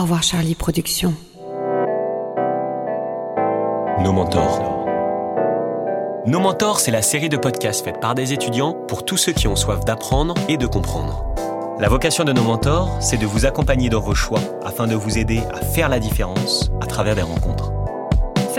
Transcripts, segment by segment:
Au revoir Charlie Productions. Nos mentors. Nos mentors, c'est la série de podcasts faite par des étudiants pour tous ceux qui ont soif d'apprendre et de comprendre. La vocation de nos mentors, c'est de vous accompagner dans vos choix afin de vous aider à faire la différence à travers des rencontres.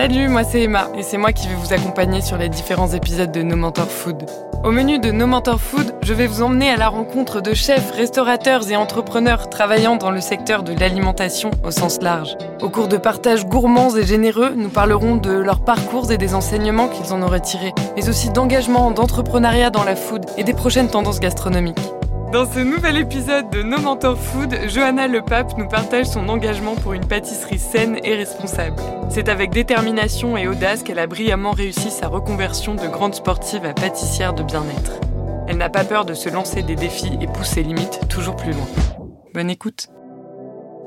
Salut, moi c'est Emma et c'est moi qui vais vous accompagner sur les différents épisodes de No Mentor Food. Au menu de No Mentor Food, je vais vous emmener à la rencontre de chefs, restaurateurs et entrepreneurs travaillant dans le secteur de l'alimentation au sens large. Au cours de partages gourmands et généreux, nous parlerons de leurs parcours et des enseignements qu'ils en auraient tirés, mais aussi d'engagement, d'entrepreneuriat dans la food et des prochaines tendances gastronomiques. Dans ce nouvel épisode de No Mentor Food, Johanna Le Pape nous partage son engagement pour une pâtisserie saine et responsable. C'est avec détermination et audace qu'elle a brillamment réussi sa reconversion de grande sportive à pâtissière de bien-être. Elle n'a pas peur de se lancer des défis et pousser limites toujours plus loin. Bonne écoute.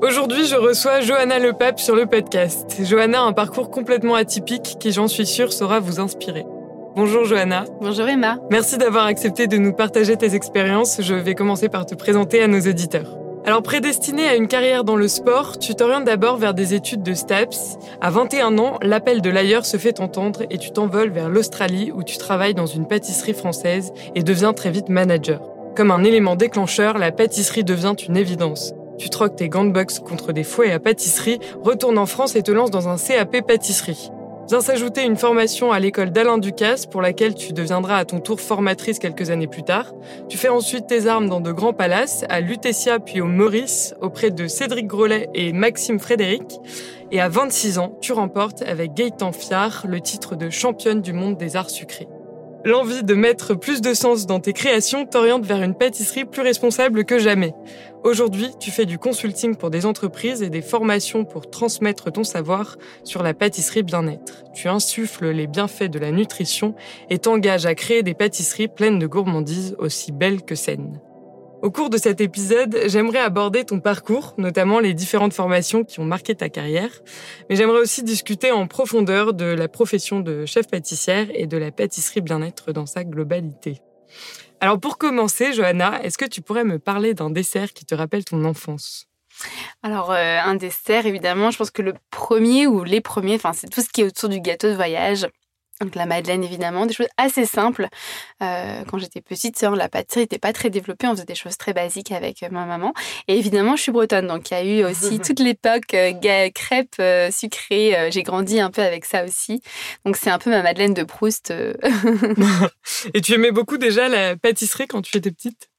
Aujourd'hui, je reçois Johanna Le Pape sur le podcast. Johanna a un parcours complètement atypique qui, j'en suis sûre, saura vous inspirer. Bonjour Johanna. Bonjour Emma. Merci d'avoir accepté de nous partager tes expériences. Je vais commencer par te présenter à nos auditeurs. Alors prédestinée à une carrière dans le sport, tu t'orientes d'abord vers des études de STAPS. À 21 ans, l'appel de l'ailleurs se fait entendre et tu t'envoles vers l'Australie où tu travailles dans une pâtisserie française et deviens très vite manager. Comme un élément déclencheur, la pâtisserie devient une évidence. Tu troques tes gants de boxe contre des fouets à pâtisserie, retournes en France et te lances dans un CAP pâtisserie. Vient s'ajouter une formation à l'école d'Alain Ducasse pour laquelle tu deviendras à ton tour formatrice quelques années plus tard. Tu fais ensuite tes armes dans de grands palaces, à Lutetia puis au Maurice, auprès de Cédric Grolet et Maxime Frédéric. Et à 26 ans, tu remportes avec Gaëtan Fiard le titre de championne du monde des arts sucrés. L'envie de mettre plus de sens dans tes créations t'oriente vers une pâtisserie plus responsable que jamais. Aujourd'hui, tu fais du consulting pour des entreprises et des formations pour transmettre ton savoir sur la pâtisserie bien-être. Tu insuffles les bienfaits de la nutrition et t'engages à créer des pâtisseries pleines de gourmandises aussi belles que saines. Au cours de cet épisode, j'aimerais aborder ton parcours, notamment les différentes formations qui ont marqué ta carrière, mais j'aimerais aussi discuter en profondeur de la profession de chef pâtissière et de la pâtisserie bien-être dans sa globalité. Alors pour commencer, Johanna, est-ce que tu pourrais me parler d'un dessert qui te rappelle ton enfance? Alors, euh, un dessert, évidemment, je pense que le premier ou les premiers, enfin, c'est tout ce qui est autour du gâteau de voyage. Donc la madeleine évidemment, des choses assez simples. Euh, quand j'étais petite, la pâtisserie n'était pas très développée, on faisait des choses très basiques avec euh, ma maman. Et évidemment, je suis bretonne, donc il y a eu aussi toute l'époque euh, crêpes sucrées. J'ai grandi un peu avec ça aussi. Donc c'est un peu ma madeleine de Proust. Et tu aimais beaucoup déjà la pâtisserie quand tu étais petite?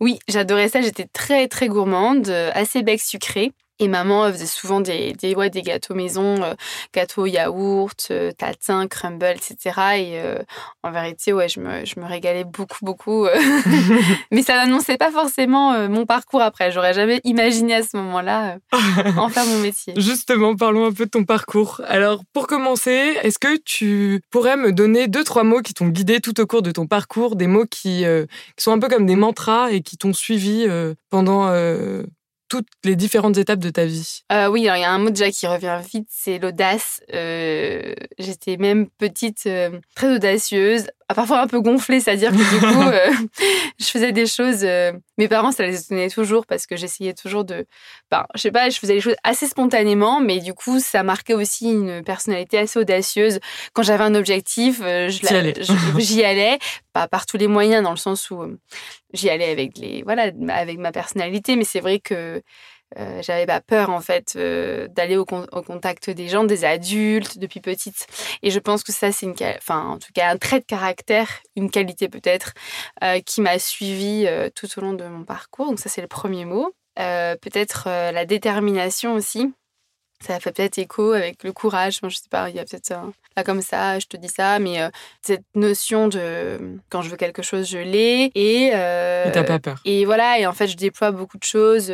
Oui, j'adorais ça. J'étais très très gourmande, assez bec sucré. Et maman faisait souvent des, des, ouais, des gâteaux maison, euh, gâteaux yaourt, euh, tatin, crumble, etc. Et euh, en vérité, ouais, je me, je me régalais beaucoup, beaucoup. Mais ça n'annonçait pas forcément mon parcours après. J'aurais jamais imaginé à ce moment-là en faire mon métier. Justement, parlons un peu de ton parcours. Alors, pour commencer, est-ce que tu pourrais me donner deux, trois mots qui t'ont guidé tout au cours de ton parcours, des mots qui, qui sont un peu comme des mantras et qui t'ont suivi pendant les différentes étapes de ta vie euh, Oui, il y a un mot déjà qui revient vite, c'est l'audace. Euh, j'étais même petite, euh, très audacieuse, parfois un peu gonflée, c'est-à-dire que du coup, je faisais des choses. mes parents, ça les étonnait toujours parce que j'essayais toujours de. Ben, je sais pas, je faisais les choses assez spontanément, mais du coup, ça marquait aussi une personnalité assez audacieuse. Quand j'avais un objectif, j'y allais, pas par tous les moyens, dans le sens où j'y allais avec les voilà avec ma personnalité, mais c'est vrai que euh, j'avais pas peur en fait euh, d'aller au, contact des gens, des adultes depuis petite. Et je pense que ça c'est une, enfin en tout cas un trait de caractère, une qualité peut-être euh, qui m'a suivi tout au long de mon parcours. Donc ça c'est le premier mot. peut-être la détermination aussi. Ça fait peut-être écho avec le courage. Moi, je sais pas, il y a peut-être là comme ça, je te dis ça, mais cette notion de quand je veux quelque chose, je l'ai et. et t'as pas peur. Et voilà, et en fait, je déploie beaucoup de choses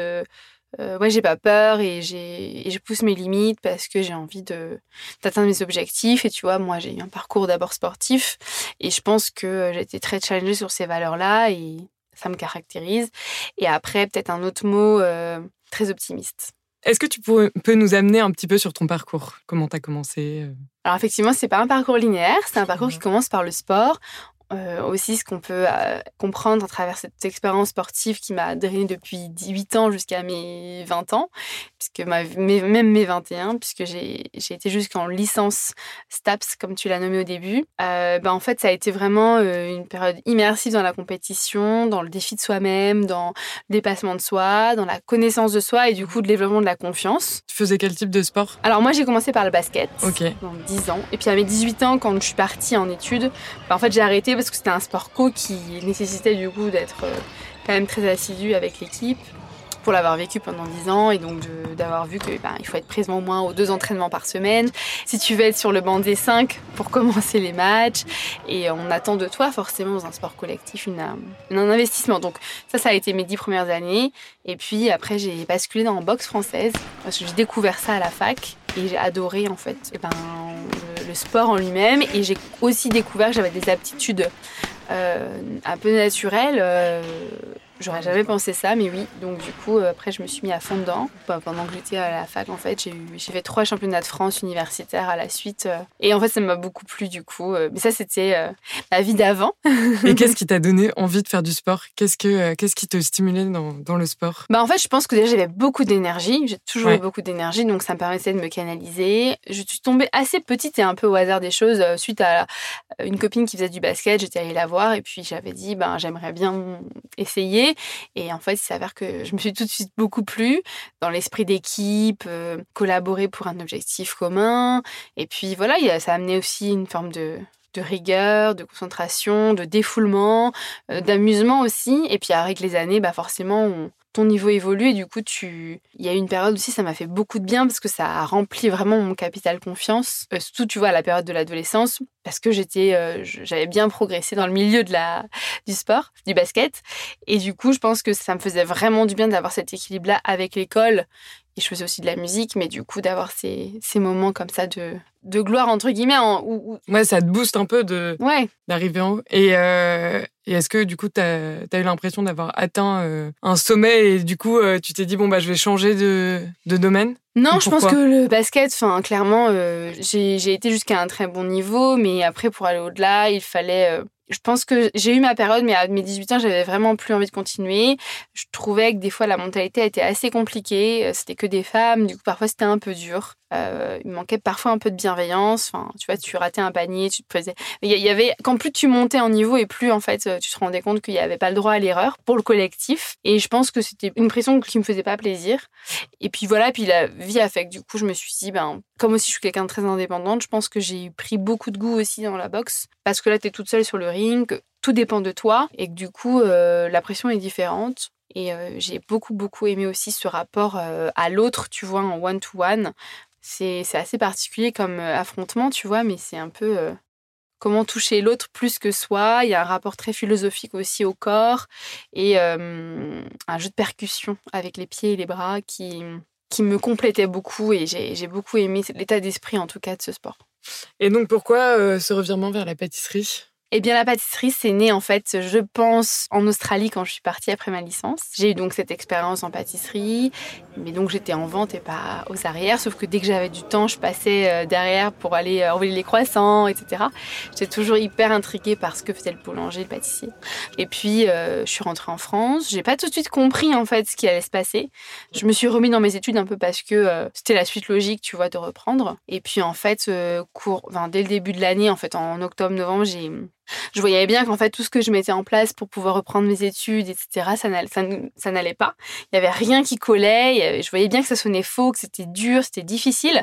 euh, ouais, j'ai pas peur et, et je pousse mes limites parce que j'ai envie d'atteindre mes objectifs. Et tu vois, moi, j'ai eu un parcours d'abord sportif et je pense que j'ai été très challengée sur ces valeurs-là et ça me caractérise. Et après, peut-être un autre mot euh, très optimiste. Est-ce que tu peux, nous amener un petit peu sur ton parcours? Comment tu as commencé euh? Alors effectivement, c'est pas un parcours linéaire, c'est un parcours qui commence par le sport euh, aussi ce qu'on peut euh, comprendre à travers cette expérience sportive qui m'a drainé depuis 18 ans jusqu'à mes 20 ans, puisque ma, même mes 21, puisque j'ai été jusqu'en licence STAPS, comme tu l'as nommé au début. Euh, ben, en fait, ça a été vraiment une période immersive dans la compétition, dans le défi de soi-même, dans le dépassement de soi, dans la connaissance de soi et du coup le développement de la confiance. Tu faisais quel type de sport? Alors moi j'ai commencé par le basket, Ok. dans 10 ans. Et puis à mes 18 ans, quand je suis partie en études, ben, en fait j'ai arrêté parce que c'était un sport co qui nécessitait du coup d'être euh, quand même très assidu avec l'équipe pour l'avoir vécu pendant 10 ans et donc d'avoir vu que ben, il faut être présent au moins aux deux entraînements par semaine. Si tu veux être sur le banc des 5 pour commencer les matchs et on attend de toi forcément dans un sport collectif une, un investissement. Donc ça, ça a été mes 10 premières années et puis après j'ai basculé dans la boxe française parce que j'ai découvert ça à la fac et j'ai adoré en fait et ben, le, sport en lui-même et j'ai aussi découvert que j'avais des aptitudes euh, un peu naturelles. Euh, J'aurais jamais pensé ça, mais oui. Donc du coup, euh, après, je me suis mis à fond dedans. Bah, pendant que j'étais à la fac, en fait, j'ai j'ai fait trois championnats de France universitaires à la suite. Euh. et en fait, ça m'a beaucoup plu du coup. Euh. mais ça, c'était ma vie d'avant. et qu'est-ce qui t'a donné envie de faire du sport? Qu'est-ce que qu'est-ce qui te stimulait dans, dans le sport? Bah en fait, je pense que déjà j'avais beaucoup d'énergie. J'ai toujours eu beaucoup d'énergie, donc ça me permettait de me canaliser. Je suis tombée assez petite et un peu au hasard des choses suite à une copine qui faisait du basket. J'étais allée la voir et puis j'avais dit, ben j'aimerais bien essayer. Et en fait, il s'avère que je me suis tout de suite beaucoup plu dans l'esprit d'équipe, euh, collaborer pour un objectif commun. Et puis voilà, ça a amené aussi une forme de, rigueur, de concentration, de défoulement, euh, d'amusement aussi. Et puis avec les années, bah forcément, ton niveau évolue et du coup, tu... il y a une période aussi, ça m'a fait beaucoup de bien parce que ça a rempli vraiment mon capital confiance, euh, surtout, tu vois, à la période de l'adolescence, parce que j'étais, euh, j'avais bien progressé dans le milieu de la, du sport, du basket. Et du coup, je pense que ça me faisait vraiment du bien d'avoir cet équilibre-là avec l'école. Et je faisais aussi de la musique, mais du coup, d'avoir ces, ces moments comme ça de, de gloire, entre guillemets. En, où, Ouais, ça te booste un peu de, ouais. d'arriver en haut. Et, euh, et est-ce que, du coup, tu as, eu l'impression d'avoir atteint euh, un sommet et du coup, tu t'es dit, bon, bah, je vais changer de, de domaine? Non, je pense que le basket, enfin clairement, euh, j'ai été jusqu'à un très bon niveau, mais après pour aller au-delà, il fallait. Je pense que j'ai eu ma période, mais à mes 18 ans, j'avais vraiment plus envie de continuer. Je trouvais que des fois la mentalité était assez compliquée. Euh, c'était que des femmes, du coup parfois c'était un peu dur. Euh, il manquait parfois un peu de bienveillance. Enfin, tu vois, tu ratais un panier, tu te faisais. Il y avait quand plus tu montais en niveau et plus en fait tu te rendais compte qu'il n'y avait pas le droit à l'erreur pour le collectif. Et je pense que c'était une pression qui me faisait pas plaisir. Et puis voilà, puis la vie a fait que du coup je me suis dit, ben comme aussi je suis quelqu'un de très indépendante, je pense que j'ai pris beaucoup de goût aussi dans la boxe parce que là tu es toute seule sur le ring, tout dépend de toi et que du coup euh, la pression est différente. Et euh, j'ai beaucoup, beaucoup aimé aussi ce rapport à l'autre, tu vois, en one-to-one, c'est assez particulier comme affrontement, tu vois, mais c'est un peu euh, comment toucher l'autre plus que soi. Il y a un rapport très philosophique aussi au corps et euh, un jeu de percussion avec les pieds et les bras qui, qui me complétait beaucoup et j'ai beaucoup aimé l'état d'esprit en tout cas de ce sport. Et donc pourquoi ce revirement vers la pâtisserie? Eh bien, la pâtisserie, c'est né en fait, je pense, en Australie quand je suis partie après ma licence. J'ai eu donc cette expérience en pâtisserie, mais donc j'étais en vente et pas aux arrières. Sauf que dès que j'avais du temps, je passais euh, derrière pour aller euh, envoyer les croissants, etc. J'étais toujours hyper intriguée par ce que faisait le boulanger, le pâtissier. Et puis, euh, je suis rentrée en France. J'ai pas tout de suite compris en fait ce qui allait se passer. Je me suis remis dans mes études un peu parce que c'était la suite logique, tu vois, de reprendre. Et puis en fait, cours, dès le début de l'année, en fait, en octobre-novembre, j'ai je voyais bien qu'en fait, tout ce que je mettais en place pour pouvoir reprendre mes études, etc., ça n'allait pas. Il n'y avait rien qui collait. Je voyais bien que ça sonnait faux, que c'était dur, c'était difficile.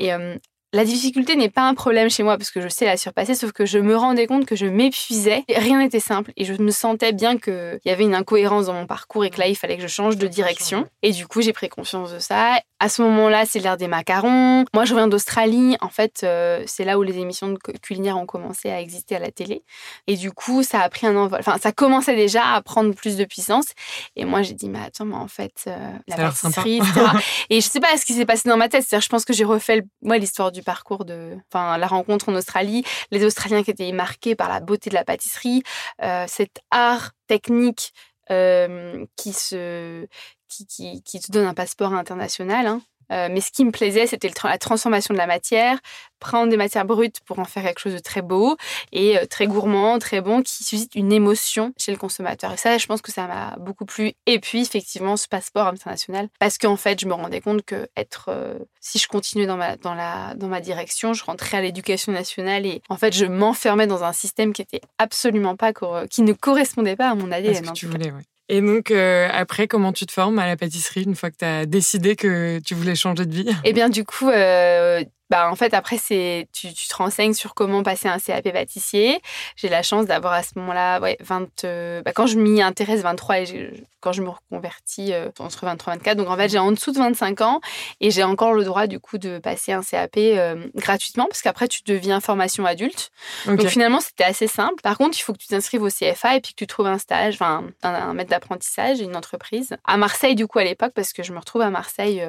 Euh, la difficulté n'est pas un problème chez moi parce que je sais la surpasser, sauf que je me rendais compte que je m'épuisais. Rien n'était simple et je me sentais bien qu'il y avait une incohérence dans mon parcours et que là, il fallait que je change de direction. Et du coup, j'ai pris conscience de ça. À ce moment-là, c'est l'ère des macarons. Moi, je reviens d'Australie. En fait, euh, c'est là où les émissions de culinaire ont commencé à exister à la télé. Et du coup, ça a pris un envol. Enfin, ça commençait déjà à prendre plus de puissance. Et moi, j'ai dit, mais attends, mais en fait, euh, la pâtisserie, etc. et je sais pas ce qui s'est passé dans ma tête. C'est-à-dire, je pense que j'ai refait moi l'histoire du parcours de, enfin, la rencontre en Australie, les Australiens qui étaient marqués par la beauté de la pâtisserie, euh, cet art technique euh, qui se, qui, qui, qui, te donne un passeport international. Hein. Euh, mais ce qui me plaisait, c'était la transformation de la matière, prendre des matières brutes pour en faire quelque chose de très beau et euh, très gourmand, très bon, qui suscite une émotion chez le consommateur. Et ça, je pense que ça m'a beaucoup plu. Et puis, effectivement, ce passeport international, parce qu'en fait, je me rendais compte que être, euh, si je continuais dans ma, dans, la, dans ma direction, je rentrais à l'éducation nationale et en fait, je m'enfermais dans un système qui était absolument pas, qui ne correspondait pas à mon ADN. ce que tu voulais, oui. Et donc, euh, après, comment tu te formes à la pâtisserie une fois que tu as décidé que tu voulais changer de vie? Eh bien, du coup, euh, bah, en fait, après, c'est tu, tu, te renseignes sur comment passer un CAP pâtissier. J'ai la chance d'avoir à ce moment-là, ouais, 20, euh, bah, quand je m'y intéresse, 23, et quand je me reconvertis euh, entre 23 et 24. Donc, en fait, j'ai en dessous de 25 ans et j'ai encore le droit, du coup, de passer un CAP euh, gratuitement parce qu'après, tu deviens formation adulte. Donc, finalement, c'était assez simple. Par contre, il faut que tu t'inscrives au CFA et puis que tu trouves un stage, enfin, un, un maître d'apprentissage, une entreprise. À Marseille, du coup, à l'époque, parce que je me retrouve à Marseille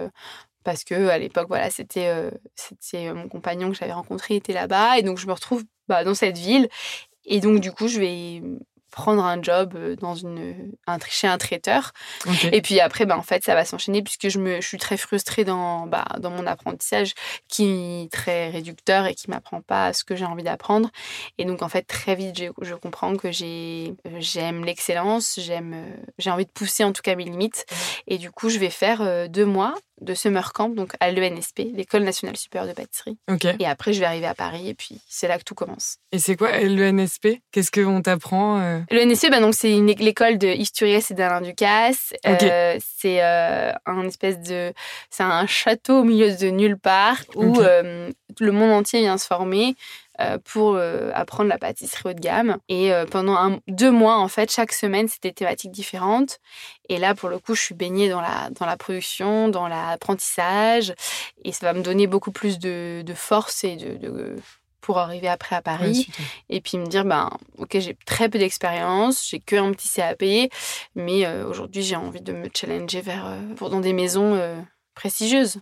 parce que à l'époque voilà c'était euh, c'était euh, mon compagnon que j'avais rencontré était là-bas et donc je me retrouve bah, dans cette ville et donc du coup je vais prendre un job euh, dans une, un, chez un traiteur. Et puis après, bah, en fait, ça va s'enchaîner puisque je, me, je suis très frustrée dans, bah, dans mon apprentissage qui est très réducteur et qui m'apprend pas ce que j'ai envie d'apprendre. Et donc, en fait, très vite, je, je comprends que j'ai, j'aime l'excellence, j'aime, j'ai envie de pousser en tout cas mes limites. Et du coup, je vais faire deux mois de summer camp, donc à l'ENSP, l'École nationale supérieure de pâtisserie. Et après, je vais arriver à Paris et puis c'est là que tout commence. Et c'est quoi l'ENSP Qu'est-ce qu'on t'apprend euh? L'ENSP, bah, c'est l'école de Isturiès et d'Alain Ducasse. Euh, c'est euh, un espèce de, c'est un château au milieu de nulle part où le monde entier vient se former. Euh, pour euh, apprendre la pâtisserie haut de gamme. Et euh, pendant deux mois, en fait, chaque semaine, c'était thématiques différentes. Et là, pour le coup, je suis baignée dans la, dans la production, dans l'apprentissage. Et ça va me donner beaucoup plus de, force et de, pour arriver après à Paris et puis me dire ben ok j'ai très peu d'expérience j'ai que un petit CAP mais aujourd'hui j'ai envie de me challenger vers pour dans des maisons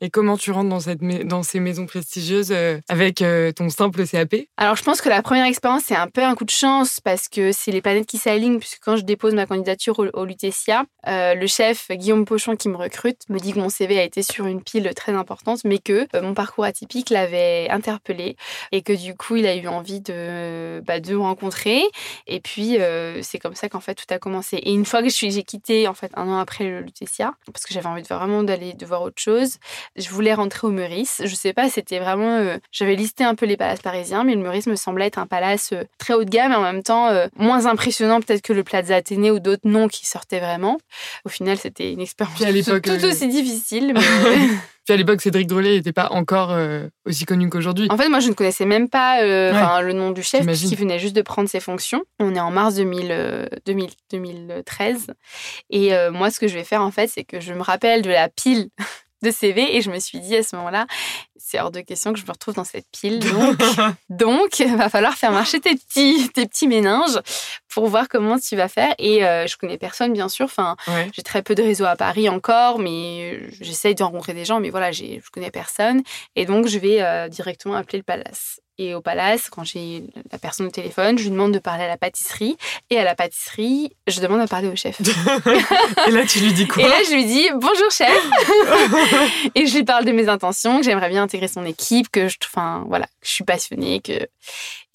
Et comment tu rentres dans, cette dans ces maisons prestigieuses euh, avec euh, ton simple CAP Alors, je pense que la première expérience, c'est un peu un coup de chance parce que c'est les planètes qui s'alignent. Puisque quand je dépose ma candidature au, Lutetia, euh, le chef Guillaume Pochon qui me recrute me dit que mon CV a été sur une pile très importante, mais que mon parcours atypique l'avait interpellé et que du coup, il a eu envie de, bah, de me rencontrer. Et puis, c'est comme ça qu'en fait, tout a commencé. Et une fois que j'ai quitté, en fait, un an après le Lutetia, parce que j'avais envie de vraiment d'aller de voir autre chose, je voulais rentrer au Meurice. Je sais pas, c'était vraiment. Euh, j'avais listé un peu les palaces parisiens, mais le Meurice me semblait être un palace euh, très haut de gamme et en même temps euh, moins impressionnant peut-être que le Plaza Athénée ou d'autres noms qui sortaient vraiment. Au final, c'était une expérience tout, aussi difficile. Mais... Puis à l'époque, Cédric Drolet n'était pas encore aussi connu qu'aujourd'hui. En fait, moi, je ne connaissais même pas le nom du chef, qui venait juste de prendre ses fonctions. On est en mars 2000, 2013. Et moi, ce que je vais faire, en fait, c'est que je me rappelle de la pile de CV et je me suis dit à ce moment-là, c'est hors de question que je me retrouve dans cette pile. Donc, donc va falloir faire marcher tes petits, tes petits méninges pour voir comment tu vas faire. Et euh, je connais personne, bien sûr. Enfin, j'ai très peu de réseaux à Paris encore, mais j'essaye de rencontrer des gens, mais voilà, je connais personne. Et donc, je vais euh, directement appeler le palace. Et au palace, quand j'ai la personne au téléphone, je lui demande de parler à la pâtisserie. Et à la pâtisserie, je demande à parler au chef. et là, tu lui dis quoi? Et là, je lui dis bonjour chef. et je lui parle de mes intentions, que j'aimerais bien intégrer son équipe, que je, enfin, voilà, que je suis passionnée, que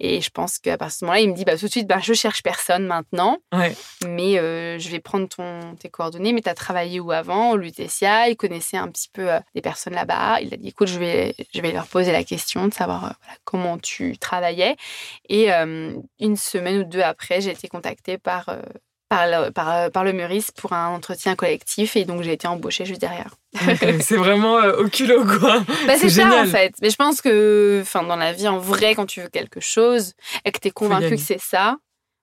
et je pense qu'à partir de ce moment-là, il me dit bah, tout de suite, bah, je cherche personne maintenant, mais euh, je vais prendre ton, tes coordonnées. Mais tu as travaillé où avant? Au Lutetia, il connaissait un petit peu euh, des personnes là-bas. Il a dit écoute, je vais, je vais leur poser la question de savoir euh, comment tu travaillais. Et une semaine ou deux après, j'ai été contactée par par le, par, par le Meurice pour un entretien collectif et donc j'ai été embauchée juste derrière. c'est vraiment euh, au culot quoi. Bah, c'est ça en fait. Mais je pense que dans la vie en vrai quand tu veux quelque chose et que tu es convaincu que c'est ça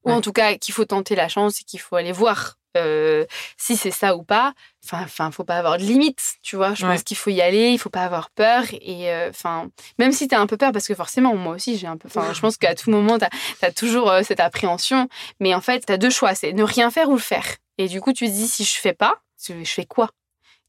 ou en tout cas qu'il faut tenter la chance et qu'il faut aller voir euh, si c'est ça ou pas. Enfin, enfin, faut pas avoir de limites, tu vois. Je pense qu'il faut y aller, il faut pas avoir peur. Et euh, enfin, même si tu as un peu peur, parce que forcément, moi aussi, j'ai un peu. Enfin, je pense qu'à tout moment, tu as, toujours euh, cette appréhension. Mais en fait, tu as deux choix c'est ne rien faire ou le faire. Et du coup, tu te dis, si je fais pas, je fais quoi?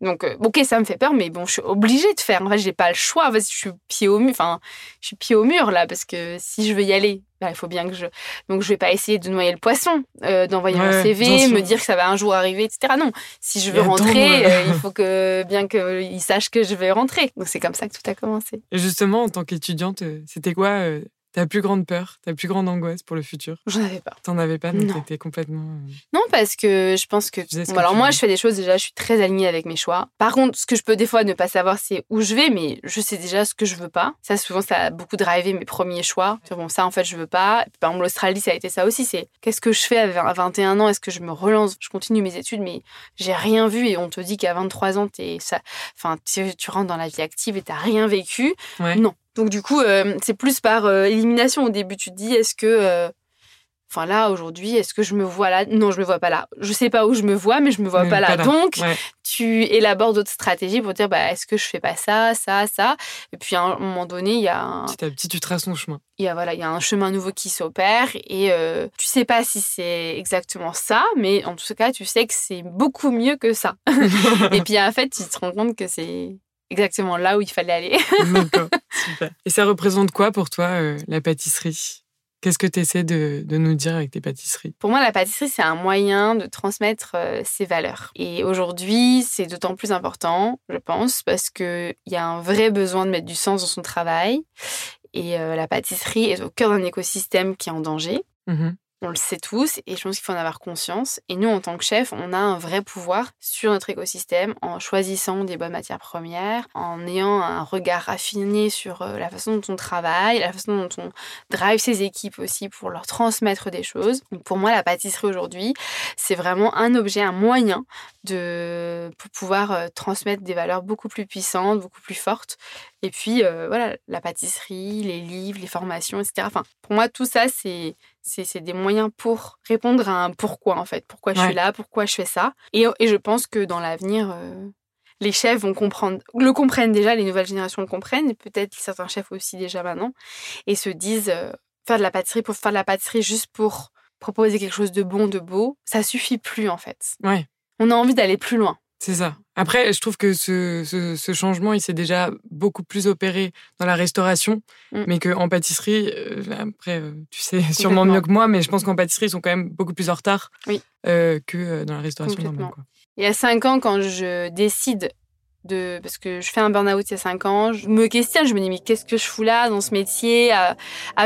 Donc, ok, ça me fait peur, mais bon, je suis obligée de faire. En fait, j'ai pas le choix. je suis pied au mur. Enfin, je suis pied au mur là, parce que si je veux y aller, bah, il faut bien que je. Donc, je vais pas essayer de noyer le poisson, euh, d'envoyer mon CV, me dire que ça va un jour arriver, etc. Non, si je veux rentrer, euh. il faut que bien qu'ils sachent que je vais rentrer. Donc, c'est comme ça que tout a commencé. Et justement, en tant qu'étudiante, euh, c'était quoi euh, ta plus grande peur, ta plus grande angoisse pour le futur? J'en avais pas. T'en avais pas, donc Non. t'étais complètement. euh, Non, parce que je pense que. Bon, alors, moi, je fais des choses déjà, je suis très alignée avec mes choix. Par contre, ce que je peux des fois ne pas savoir, c'est où je vais, mais je sais déjà ce que je veux pas. Ça, souvent, ça a beaucoup drivé mes premiers choix. Bon, ça, en fait, je veux pas. Puis, par exemple, l'Australie, ça a été ça aussi. C'est qu'est-ce que je fais à 20 à 21 ans? Est-ce que je me relance? Je continue mes études, mais j'ai rien vu et on te dit qu'à 23 ans, t'es ça. Enfin, tu, tu rentres dans la vie active et t'as rien vécu. Ouais. Non. Donc, du coup, euh, c'est plus par euh, élimination au début. Tu te dis, est-ce que. euh, Enfin là aujourd'hui, est-ce que je me vois là? Non, je me vois pas là. Je sais pas où je me vois, mais je me vois mais pas là. Donc Ouais. tu élabores d'autres stratégies pour dire bah est-ce que je fais pas ça, ça, ça? Et puis à un moment donné, il y a un, Petit à petit, tu traces ton chemin. il y a voilà, il y a un chemin nouveau qui s'opère et euh, tu sais pas si c'est exactement ça, mais en tout cas tu sais que c'est beaucoup mieux que ça. et puis en fait tu te rends compte que c'est exactement là où il fallait aller. D'accord, super. Et ça représente quoi pour toi, euh, la pâtisserie? Qu'est-ce que tu essaies de, de nous dire avec tes pâtisseries? Pour moi, la pâtisserie, c'est un moyen de transmettre euh, ses valeurs. Et aujourd'hui, c'est d'autant plus important, je pense, parce qu'il y a un vrai besoin de mettre du sens dans son travail. Et euh, la pâtisserie est au cœur d'un écosystème qui est en danger. Mhm. On le sait tous et je pense qu'il faut en avoir conscience. Et nous, en tant que chef, on a un vrai pouvoir sur notre écosystème en choisissant des bonnes matières premières, en ayant un regard affiné sur euh, la façon dont on travaille, la façon dont on drive ses équipes aussi pour leur transmettre des choses. Donc pour moi, la pâtisserie aujourd'hui, c'est vraiment un objet, un moyen de pour pouvoir euh, transmettre des valeurs beaucoup plus puissantes, beaucoup plus fortes. Et puis euh, voilà, la pâtisserie, les livres, les formations, etc. Enfin, pour moi, tout ça, c'est c'est des moyens pour répondre à un pourquoi en fait. Pourquoi je suis là, pourquoi je fais ça. Et, et je pense que dans l'avenir, euh, les chefs vont comprendre, le comprennent déjà, les nouvelles générations le comprennent, et peut-être certains chefs aussi déjà maintenant, et se disent euh, faire de la pâtisserie pour faire de la pâtisserie juste pour proposer quelque chose de bon, de beau, ça suffit plus en fait. Ouais. On a envie d'aller plus loin. C'est ça. Après, je trouve que ce, ce, ce changement, il s'est déjà beaucoup plus opéré dans la restauration, Mm. mais qu'en pâtisserie, euh, après, euh, tu sais sûrement mieux que moi, mais je pense qu'en pâtisserie, ils sont quand même beaucoup plus en retard Oui. euh, que dans la restauration normale. Quoi. Il y a cinq ans, quand je décide de. Parce que je fais un burn-out il y a cinq ans, je me questionne, je me dis, mais qu'est-ce que je fous là dans ce métier, à,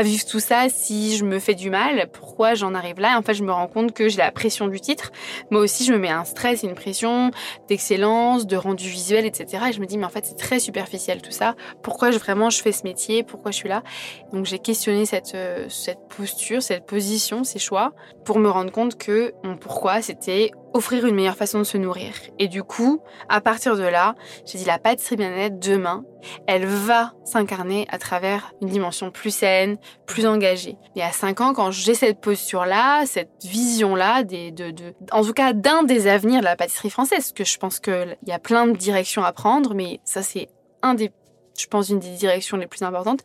vivre tout ça si je me fais du mal? Pourquoi j'en arrive là? En fait, je me rends compte que j'ai la pression du titre. Moi aussi, je me mets un stress une pression d'excellence, de rendu visuel, etc. Et je me dis, mais en fait, c'est très superficiel tout ça. Pourquoi vraiment je fais ce métier? Pourquoi je suis là? Donc, j'ai questionné cette, euh, cette posture, cette position, ces choix, pour me rendre compte que mon pourquoi, c'était offrir une meilleure façon de se nourrir. Et du coup, à partir de là, j'ai dit la pâtisserie bien-être demain, elle va s'incarner à travers une dimension plus saine, plus engagée. Et à 5 ans, quand j'ai cette posture-là, cette vision-là, de, de, en tout cas d'un des avenirs de la pâtisserie française, que je pense qu'il y a plein de directions à prendre, mais ça c'est un des, je pense, une des directions les plus importantes.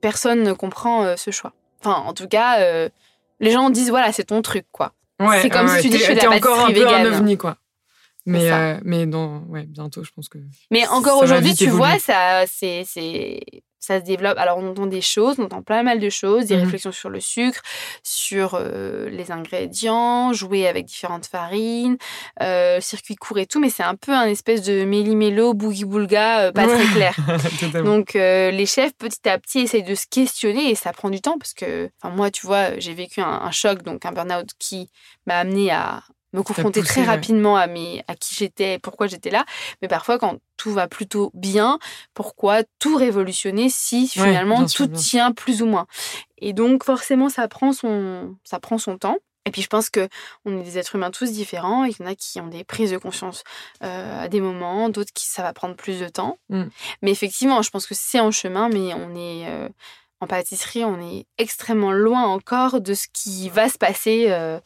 Personne ne comprend euh, ce choix. Enfin, en tout cas, euh, les gens disent voilà, c'est ton truc, quoi. Ouais, C'est comme si tu dis, je fais de t'es la encore un peu un ovni, quoi. Mais, euh, mais dans, ouais, bientôt, je pense que. Mais encore aujourd'hui, tu vois, ça, c'est, c'est, ça se développe. Alors, on entend des choses, on entend pas mal de choses, des Mhm. réflexions sur le sucre, sur euh, les ingrédients, jouer avec différentes farines, euh, circuit court et tout, mais c'est un peu un espèce de méli-mélo, boogie-boulga, euh, pas Ouais. très clair. Donc, les chefs, petit à petit, essayent de se questionner et ça prend du temps parce que, moi, tu vois, j'ai vécu un, un choc, donc un burn-out qui m'a amené à me confronter poussé, très ouais. rapidement à, mes, à qui j'étais et pourquoi j'étais là. Mais parfois, quand tout va plutôt bien, pourquoi tout révolutionner si finalement sûr, tout tient plus ou moins? Et donc, forcément, ça prend son, ça prend son temps. Et puis je pense que on est des êtres humains tous différents. Il y en a qui ont des prises de conscience euh, à des moments, d'autres qui ça va prendre plus de temps. Mm. Mais effectivement, je pense que c'est en chemin, mais on est euh, en pâtisserie, on est extrêmement loin encore de ce qui va se passer euh,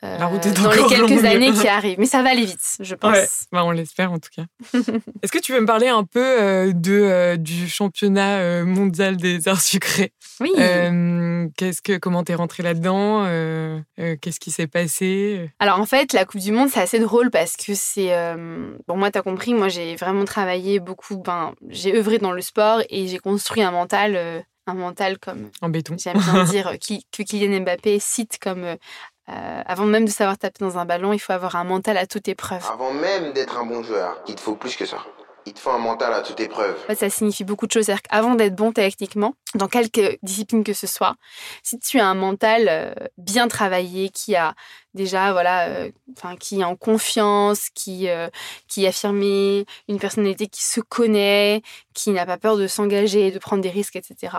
La route est dans les quelques longue. années qui arrivent. Mais ça va aller vite, je pense. Ouais, bah, on l'espère en tout cas. Est-ce que tu veux me parler un peu euh, de, euh, du championnat euh, mondial des arts sucrés? Oui. Euh, qu'est-ce que, Comment t'es rentrée là-dedans? Euh, euh, Qu'est-ce qui s'est passé? Alors en fait, la Coupe du Monde, c'est assez drôle parce que c'est... euh, Bon, moi, t'as compris, moi, j'ai vraiment travaillé beaucoup. Ben, j'ai œuvré dans le sport et j'ai construit un mental, euh, un mental comme En béton. j'aime bien dire qui- que Kylian Mbappé cite comme euh, avant même de savoir taper dans un ballon, il faut avoir un mental à toute épreuve. Avant même d'être un bon joueur, il te faut plus que ça. Il te faut un mental à toute épreuve. En fait, ça signifie beaucoup de choses. C'est-à-dire qu'avant d'être bon techniquement, dans quelque discipline que ce soit, si tu as un mental euh, bien travaillé, qui a déjà, voilà, euh, enfin, qui est en confiance, qui, euh, qui est affirmé, une personnalité qui se connaît, qui n'a pas peur de s'engager, de prendre des risques, etc.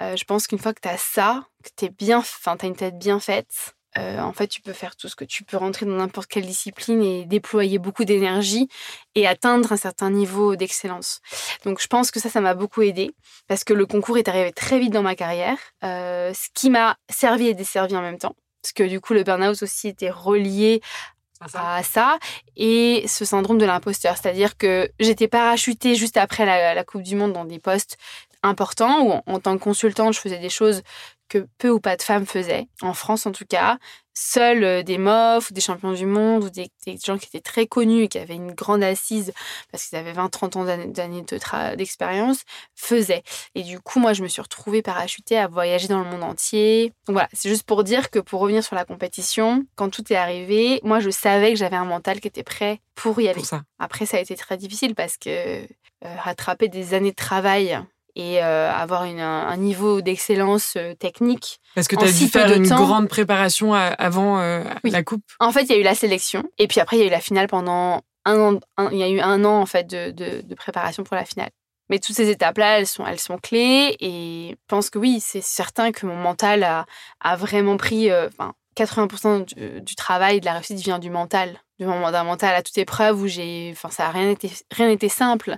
euh, je pense qu'une fois que tu as ça, que tu bien, enfin, as une tête bien faite, euh, en fait, tu peux faire tout ce que tu peux rentrer dans n'importe quelle discipline et déployer beaucoup d'énergie et atteindre un certain niveau d'excellence. Donc, je pense que ça, ça m'a beaucoup aidé parce que le concours est arrivé très vite dans ma carrière, euh, ce qui m'a servi et desservi en même temps. Parce que du coup, le burn-out aussi était relié à ça et ce syndrome de l'imposteur. C'est-à-dire que j'étais parachutée juste après la, la Coupe du Monde dans des postes importants où en, en tant que consultante, je faisais des choses que peu ou pas de femmes faisaient, en France en tout cas. Seuls euh, des MOF ou des champions du monde ou des, des gens qui étaient très connus et qui avaient une grande assise parce qu'ils avaient 20-30 ans d'années- d'expérience faisaient. Et du coup, moi, je me suis retrouvée parachutée à voyager dans le monde entier. Donc voilà, c'est juste pour dire que pour revenir sur la compétition, quand tout est arrivé, moi, je savais que j'avais un mental qui était prêt pour y aller. Pour ça. Après, ça a été très difficile parce que euh, rattraper des années de travail et euh, avoir une- un, un niveau d'excellence euh, technique. Parce que tu as dû faire une temps- grande préparation à- avant euh, Oui. la coupe. En fait, il y a eu la sélection et puis après, il y a eu la finale pendant un an. il y a eu un an en fait de, de- de préparation pour la finale. Mais toutes ces étapes-là, elles sont, elles sont clés et je pense que oui, c'est certain que mon mental a, a vraiment pris. euh, 80% du, du travail, de la réussite vient du mental, du moment d'un mental à toute épreuve où j'ai, enfin, ça a rien été, rien n'était simple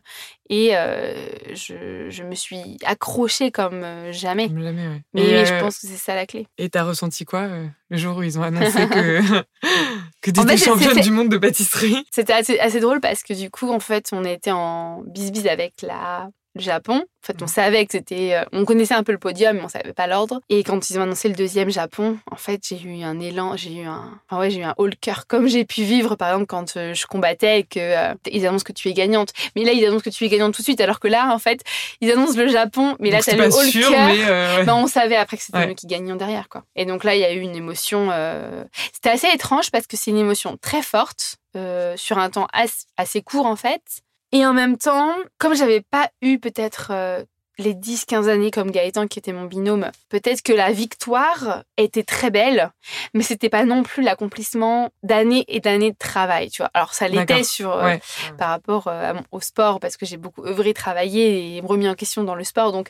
et euh, je, je me suis accrochée comme euh, jamais. Comme jamais, ouais. Mais et je euh, pense que c'est ça la clé. et t'as ressenti quoi euh, le jour où ils ont annoncé que, que En t'étais fait, championne du monde de pâtisserie? C'était assez, assez drôle parce que du coup, en fait, on était en bis avec la, le Japon. En fait, on Mhm. savait que c'était. euh, On connaissait un peu le podium, mais on savait pas l'ordre. Et quand ils ont annoncé le deuxième Japon, en fait, j'ai eu un élan, j'ai eu un. Enfin, ouais, j'ai eu un haut le cœur, comme j'ai pu vivre, par exemple, quand euh, je combattais et que euh, ils annoncent que tu es gagnante. Mais là, ils annoncent que tu es gagnante tout de suite, alors que là, en fait, ils annoncent le Japon, mais là, t'as le haut le cœur. mais euh, ouais. Ben, on savait après que c'était Ouais. nous qui gagnions derrière, quoi. Et donc là, il y a eu une émotion. euh, C'était assez étrange parce que c'est une émotion très forte euh, sur un temps as- assez court, en fait. Et en même temps, comme j'avais pas eu peut-être euh, les 10-15 années comme Gaëtan, qui était mon binôme, peut-être que la victoire était très belle, mais c'était pas non plus l'accomplissement d'années et d'années de travail, tu vois. Alors ça l'était sur euh, Ouais. par rapport euh, au sport parce que j'ai beaucoup œuvré, travaillé et remis en question dans le sport. Donc,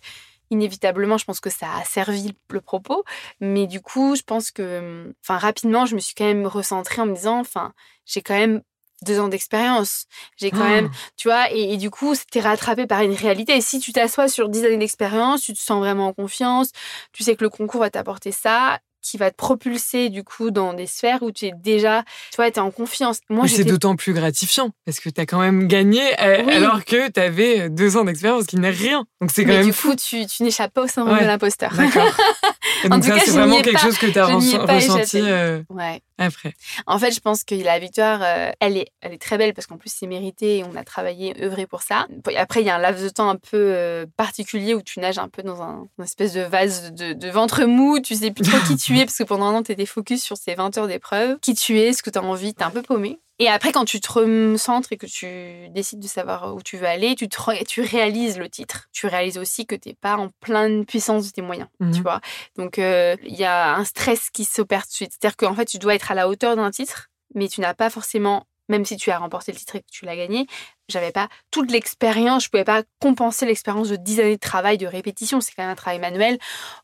inévitablement, je pense que ça a servi le propos. Mais du coup, je pense que, enfin, rapidement, je me suis quand même recentrée en me disant, enfin, j'ai quand même deux ans d'expérience. J'ai quand Ah. même, tu vois, et, et du coup, c'était rattrapé par une réalité. Et si tu t'assois sur dix années d'expérience, tu te sens vraiment en confiance, tu sais que le concours va t'apporter ça qui va te propulser du coup dans des sphères où tu es déjà, tu vois, tu es en confiance. Moi, Mais c'est d'autant plus gratifiant parce que t'as quand même gagné euh, Oui. alors que t'avais deux ans d'expérience, ce qui n'est rien. Donc c'est quand Mais même du fou. coup, tu, tu n'échappes pas au syndrome Ouais. de l'imposteur. D'accord. Donc tout ça, cas, c'est vraiment ai quelque pas- chose que n'y ai ressenti euh, Ouais. Après. En fait, je pense que la victoire, euh, elle, est, elle est très belle parce qu'en plus, c'est mérité et on a travaillé, œuvré pour ça. Après, il y a un laps de temps un peu euh, particulier où tu nages un peu dans un, une espèce de vase de, de ventre mou. Tu sais plus trop qui tu es parce que pendant un an, tu étais focus sur ces 20 heures d'épreuve. Qui tu es, ce que tu as envie, tu es un peu paumé. Et après, quand tu te recentres et que tu décides de savoir où tu veux aller, tu, te, tu réalises le titre. Tu réalises aussi que tu pas en pleine puissance de tes moyens, tu Mhm. vois. Donc, euh, il y a un stress qui s'opère tout de suite. C'est-à-dire qu'en fait, tu dois être à la hauteur d'un titre, mais tu n'as pas forcément, même si tu as remporté le titre et que tu l'as gagné, j'avais pas toute l'expérience, je pouvais pas compenser l'expérience de 10 années de travail, de répétition. C'est quand même un travail manuel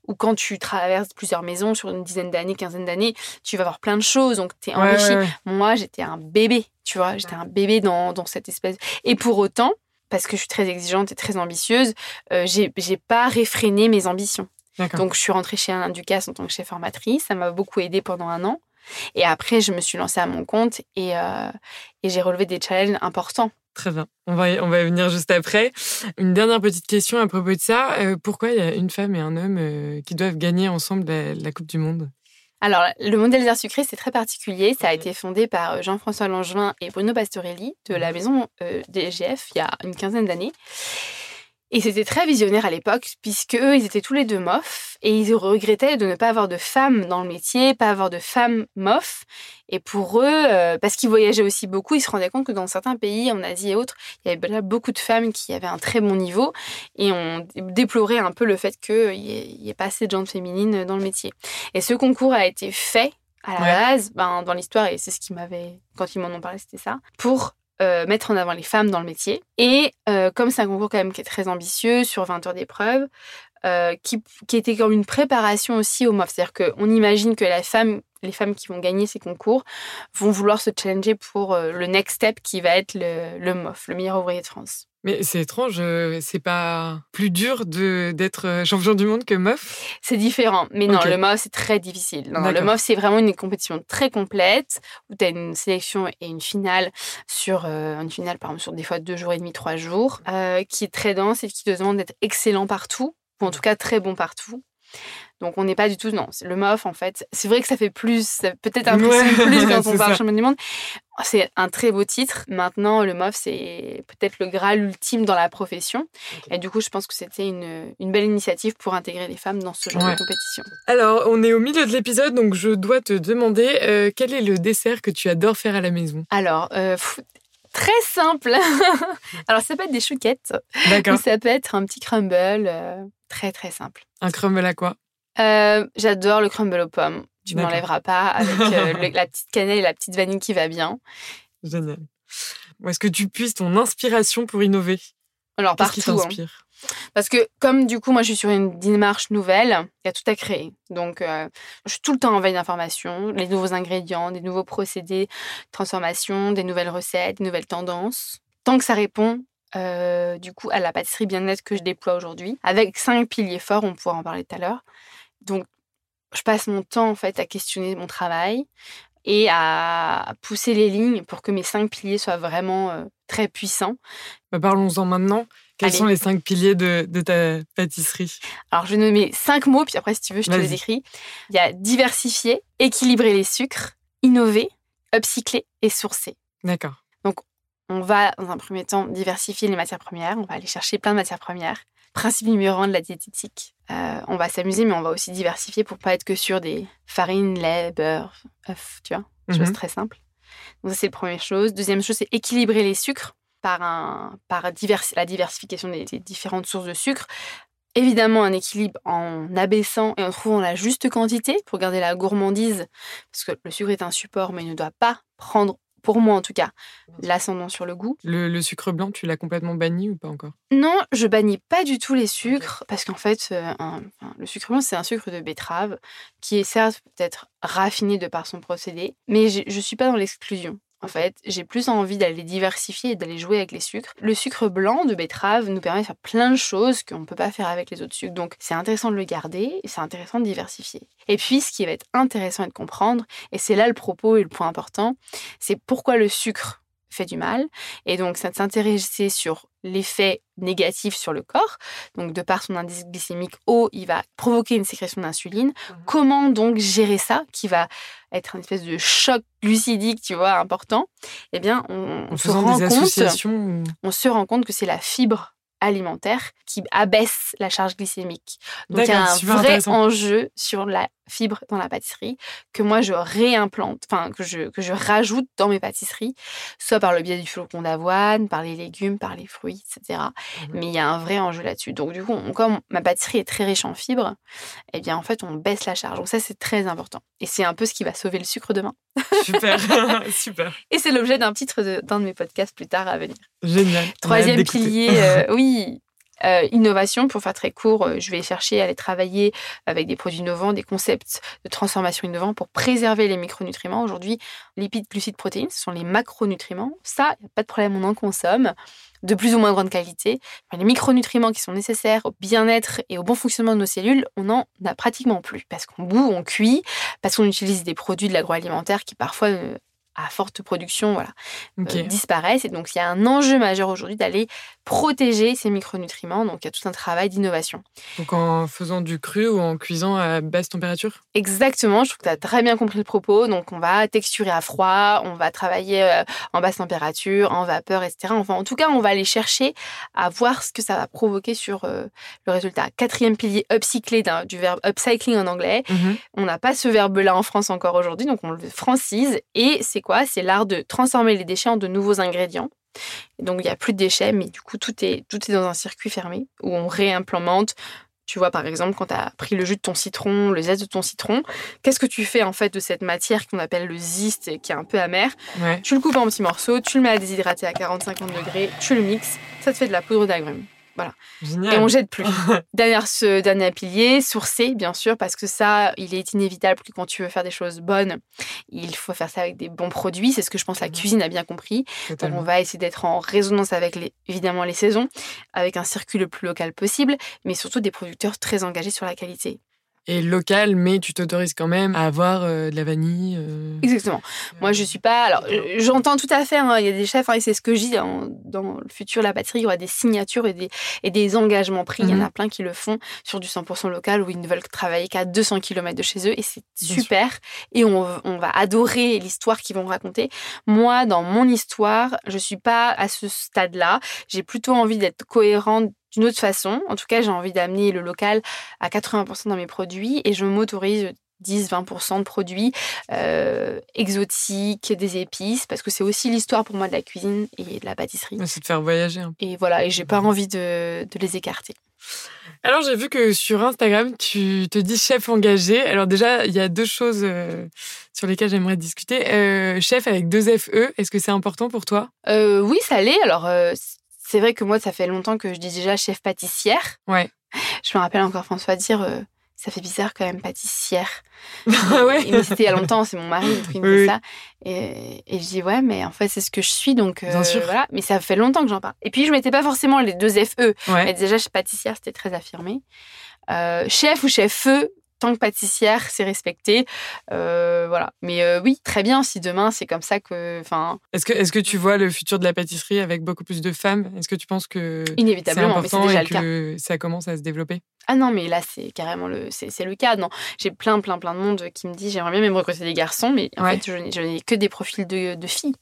où quand tu traverses plusieurs maisons sur une dizaine d'années, quinzaine d'années, tu vas voir plein de choses, donc tu es enrichi. ouais, ouais. Moi, j'étais un bébé, tu vois, j'étais un bébé dans, dans cette espèce. Et pour autant, parce que je suis très exigeante et très ambitieuse, euh, j'ai pas réfréné mes ambitions. Donc, je suis rentrée chez un Ducasse en tant que chef formatrice. Ça m'a beaucoup aidée pendant un an. Et après, je me suis lancée à mon compte et, euh, et j'ai relevé des challenges importants. Très bien. On va, y- on va y venir juste après. Une dernière petite question à propos de ça. Euh, pourquoi il y a une femme et un homme euh, qui doivent gagner ensemble la, la Coupe du Monde? Alors, le modèle des arts sucrés, c'est très particulier. Ça a été fondé par Jean-François Langevin et Bruno Pastorelli de la maison euh, DGF il y a une quinzaine d'années. Et c'était très visionnaire à l'époque, puisque eux, ils étaient tous les deux mofs, et ils regrettaient de ne pas avoir de femmes dans le métier, pas avoir de femmes mofs. Et pour eux, euh, parce qu'ils voyageaient aussi beaucoup, ils se rendaient compte que dans certains pays, en Asie et autres, il y avait là beaucoup de femmes qui avaient un très bon niveau, et on déplorait un peu le fait qu'il n'y ait, pas assez de gens féminines dans le métier. Et ce concours a été fait à la base, ben, dans l'histoire, et c'est ce qui m'avait, quand ils m'en ont parlé, c'était ça, pour euh, mettre en avant les femmes dans le métier. Et euh, comme c'est un concours quand même qui est très ambitieux, sur 20 heures d'épreuve, euh, qui, qui, était comme une préparation aussi au MOF. C'est-à-dire qu'on imagine que les femmes qui vont gagner ces concours vont vouloir se challenger pour le next step qui va être le MOF, le meilleur ouvrier de France. Mais c'est étrange, euh, c'est pas plus dur d'être euh, champion du monde que MOF C'est différent, mais non, le MOF c'est très difficile. le MOF c'est vraiment une compétition très complète où tu as une sélection et une finale sur euh, une finale par exemple sur des fois deux jours et demi, trois jours, qui est très dense et qui te demande d'être excellent partout, ou en tout cas très bon partout. Donc on n'est pas du tout non, le MOF en fait. C'est vrai que ça fait plus, peut-être un peu plus quand on parle champion du monde. C'est un très beau titre. Maintenant, le MOF, c'est peut-être le graal ultime dans la profession. Et du coup, je pense que c'était une, une, belle initiative pour intégrer les femmes dans ce genre de compétition. Alors, on est au milieu de l'épisode, donc je dois te demander euh, quel est le dessert que tu adores faire à la maison? Alors, euh, très simple. Alors, ça peut être des chouquettes. D'accord. Ou ça peut être un petit crumble. Euh, très, très simple. Un crumble à quoi? Euh, j'adore le crumble aux pommes. Tu m'enlèveras pas avec euh, la petite cannelle et la petite vanille qui va bien. Génial. Où est-ce que tu puisses ton inspiration pour innover? Alors partout. Qui hein. Parce que comme du coup moi je suis sur une démarche nouvelle, il y a tout à créer. Donc euh, je suis tout le temps en veille d'informations, les nouveaux ingrédients, des nouveaux procédés, transformation, des nouvelles recettes, des nouvelles tendances. Tant que ça répond du coup à la pâtisserie bien-être que je déploie aujourd'hui, avec cinq piliers forts, on pourra en parler tout à l'heure. Donc, je passe mon temps en fait à questionner mon travail et à pousser les lignes pour que mes cinq piliers soient vraiment euh, très puissants. Bah, parlons-en maintenant. Quels sont les cinq piliers de, ta pâtisserie? Alors, je vais nommer cinq mots, puis après, si tu veux, je te les écris. Il y a diversifier, équilibrer les sucres, innover, upcycler et sourcer. D'accord. Donc, on va, dans un premier temps, diversifier les matières premières. On va aller chercher plein de matières premières principe numéro un de la diététique. Euh, on va s'amuser, mais on va aussi diversifier pour pas être que sur des farines, lait, beurre, œufs, tu vois, chose mhm. très simple. Donc ça c'est la première chose. Deuxième chose, c'est équilibrer les sucres par un par la diversification des, différentes sources de sucre. Évidemment, un équilibre en abaissant et en trouvant la juste quantité pour garder la gourmandise, parce que le sucre est un support, mais il ne doit pas prendre pour moi en tout cas, l'ascendant sur le goût. Le, sucre blanc, tu l'as complètement banni ou pas encore? Non, je bannis pas du tout les sucres parce qu'en fait, euh, le sucre blanc, c'est un sucre de betterave qui est certes peut-être raffiné de par son procédé, mais je ne suis pas dans l'exclusion. En fait, j'ai plus envie d'aller diversifier et d'aller jouer avec les sucres. Le sucre blanc de betterave nous permet de faire plein de choses qu'on ne peut pas faire avec les autres sucres. Donc, c'est intéressant de le garder et c'est intéressant de diversifier. Et puis, ce qui va être intéressant de comprendre, et c'est là le propos et le point important, c'est pourquoi le sucre fait du mal. Et donc, ça s'intéresser sur l'effet négatif sur le corps. Donc, de par son indice glycémique haut, il va provoquer une sécrétion d'insuline. Mmh. Comment donc gérer ça, qui va être une espèce de choc glucidique, tu vois, important? Eh bien, on, se rend compte, on se rend compte que c'est la fibre alimentaire qui abaisse la charge glycémique. Donc il y a un vrai enjeu sur la fibre dans la pâtisserie que moi je réimplante, enfin que je, que je rajoute dans mes pâtisseries, soit par le biais du flocon d'avoine, par les légumes, par les fruits, etc. Mmh Mais il y a un vrai enjeu là-dessus. Donc du coup, comme ma pâtisserie est très riche en fibres, eh bien en fait on baisse la charge. Donc ça c'est très important. Et c'est un peu ce qui va sauver le sucre demain. Super, super. Et c'est l'objet d'un titre d'un de, mes podcasts plus tard à venir. Génial. Troisième pilier, euh, oui, euh, innovation, pour faire très court, euh, je vais chercher à aller travailler avec des produits innovants, des concepts de transformation innovants pour préserver les micronutriments. Aujourd'hui, lipides, glucides, protéines, ce sont les macronutriments. Ça, il a pas de problème, on en consomme de plus ou moins grande qualité. Les micronutriments qui sont nécessaires au bien-être et au bon fonctionnement de nos cellules, on n'en a pratiquement plus. Parce qu'on bout, on cuit, parce qu'on utilise des produits de l'agroalimentaire qui parfois à forte production voilà, Ok. euh, disparaissent. Et donc, il y a un enjeu majeur aujourd'hui d'aller protéger ces micronutriments. Donc, il y a tout un travail d'innovation. Donc en faisant du cru ou en cuisant à basse température? Exactement, je trouve que tu as très bien compris le propos. Donc, on va texturer à froid, on va travailler euh, en basse température, en vapeur, etc. Enfin, en tout cas, on va aller chercher à voir ce que ça va provoquer sur euh, le résultat. Quatrième pilier, upcycler, du verbe upcycling en anglais. On n'a pas ce verbe-là en France encore aujourd'hui, donc on le francise. Et c'est quoi C'est l'art de transformer les déchets en de nouveaux ingrédients. Donc il n'y a plus de déchets, mais du coup tout est, tout est dans un circuit fermé où on réimplémente. Tu vois, par exemple, quand tu as pris le jus de ton citron, le zeste de ton citron, qu'est-ce que tu fais en fait de cette matière qu'on appelle le ziste et qui est un peu amer Ouais. Tu le coupes en petits morceaux, tu le mets à déshydrater à 40-50 degrés, tu le mixes, ça te fait de la poudre d'agrumes. Génial. Et on jette plus. Dernière, ce dernier pilier, sourcer, bien sûr, parce que ça, il est inévitable que quand tu veux faire des choses bonnes, il faut faire ça avec des bons produits. C'est ce que je pense la Mhm. cuisine a bien compris. Donc, on va essayer d'être en résonance avec, les, évidemment, les saisons, avec un circuit le plus local possible, mais surtout des producteurs très engagés sur la qualité. Et local, mais tu t'autorises quand même à avoir euh, de la vanille. euh, Exactement. Moi, je suis pas. Alors, j'entends tout à fait. hein, Il y a des chefs, hein, et c'est ce que je dis dans, dans le futur, la pâtisserie, il y aura des signatures et des, et des engagements pris. Il y en Mhm. a plein qui le font sur du 100% local où ils ne veulent travailler qu'à 200 km de chez eux et c'est sûr. super. Et on, on va adorer l'histoire qu'ils vont raconter. Moi, dans mon histoire, je suis pas à ce stade-là. J'ai plutôt envie d'être cohérente d'une autre façon. En tout cas, j'ai envie d'amener le local à 80% dans mes produits et je m'autorise 10-20% de produits euh, exotiques, des épices, parce que c'est aussi l'histoire pour moi de la cuisine et de la pâtisserie. C'est de faire voyager peu. Et voilà, et j'ai pas envie de, de les écarter. Alors, j'ai vu que sur Instagram, tu te dis chef engagé. Alors, déjà, il y a deux choses euh, sur lesquelles j'aimerais discuter. Euh, chef avec deux FE, est-ce que c'est important pour toi? Euh, oui, ça l'est. Alors, c'est vrai que moi, ça fait longtemps que je dis déjà chef pâtissière. Ouais. Je me rappelle encore François dire, euh, ça fait bizarre quand même pâtissière. Ah ouais mais c'était il y a longtemps, c'est mon mari qui me Oui, ça. Et, et je dis, ouais, mais en fait, c'est ce que je suis, donc euh, Bien sûr. voilà. Mais ça fait longtemps que j'en parle. Et puis, je mettais pas forcément les deux FE. Ouais. Mais déjà, pâtissière, c'était très affirmé. Euh, chef ou chef feu, tant que pâtissière, c'est respecté. Euh, voilà. Mais euh, oui, très bien, si demain, c'est comme ça que. Enfin, Est-ce que, est-ce que tu vois le futur de la pâtisserie avec beaucoup plus de femmes? Est-ce que tu penses que inévitablement, c'est important déjà et le cas. que ça commence à se développer? Ah non, mais là, c'est carrément le, c'est, c'est le cas. Non, j'ai plein, plein, plein de monde qui me dit j'aimerais bien même recruter des garçons, mais en Ouais. fait, je n'ai, que des profils de, de filles.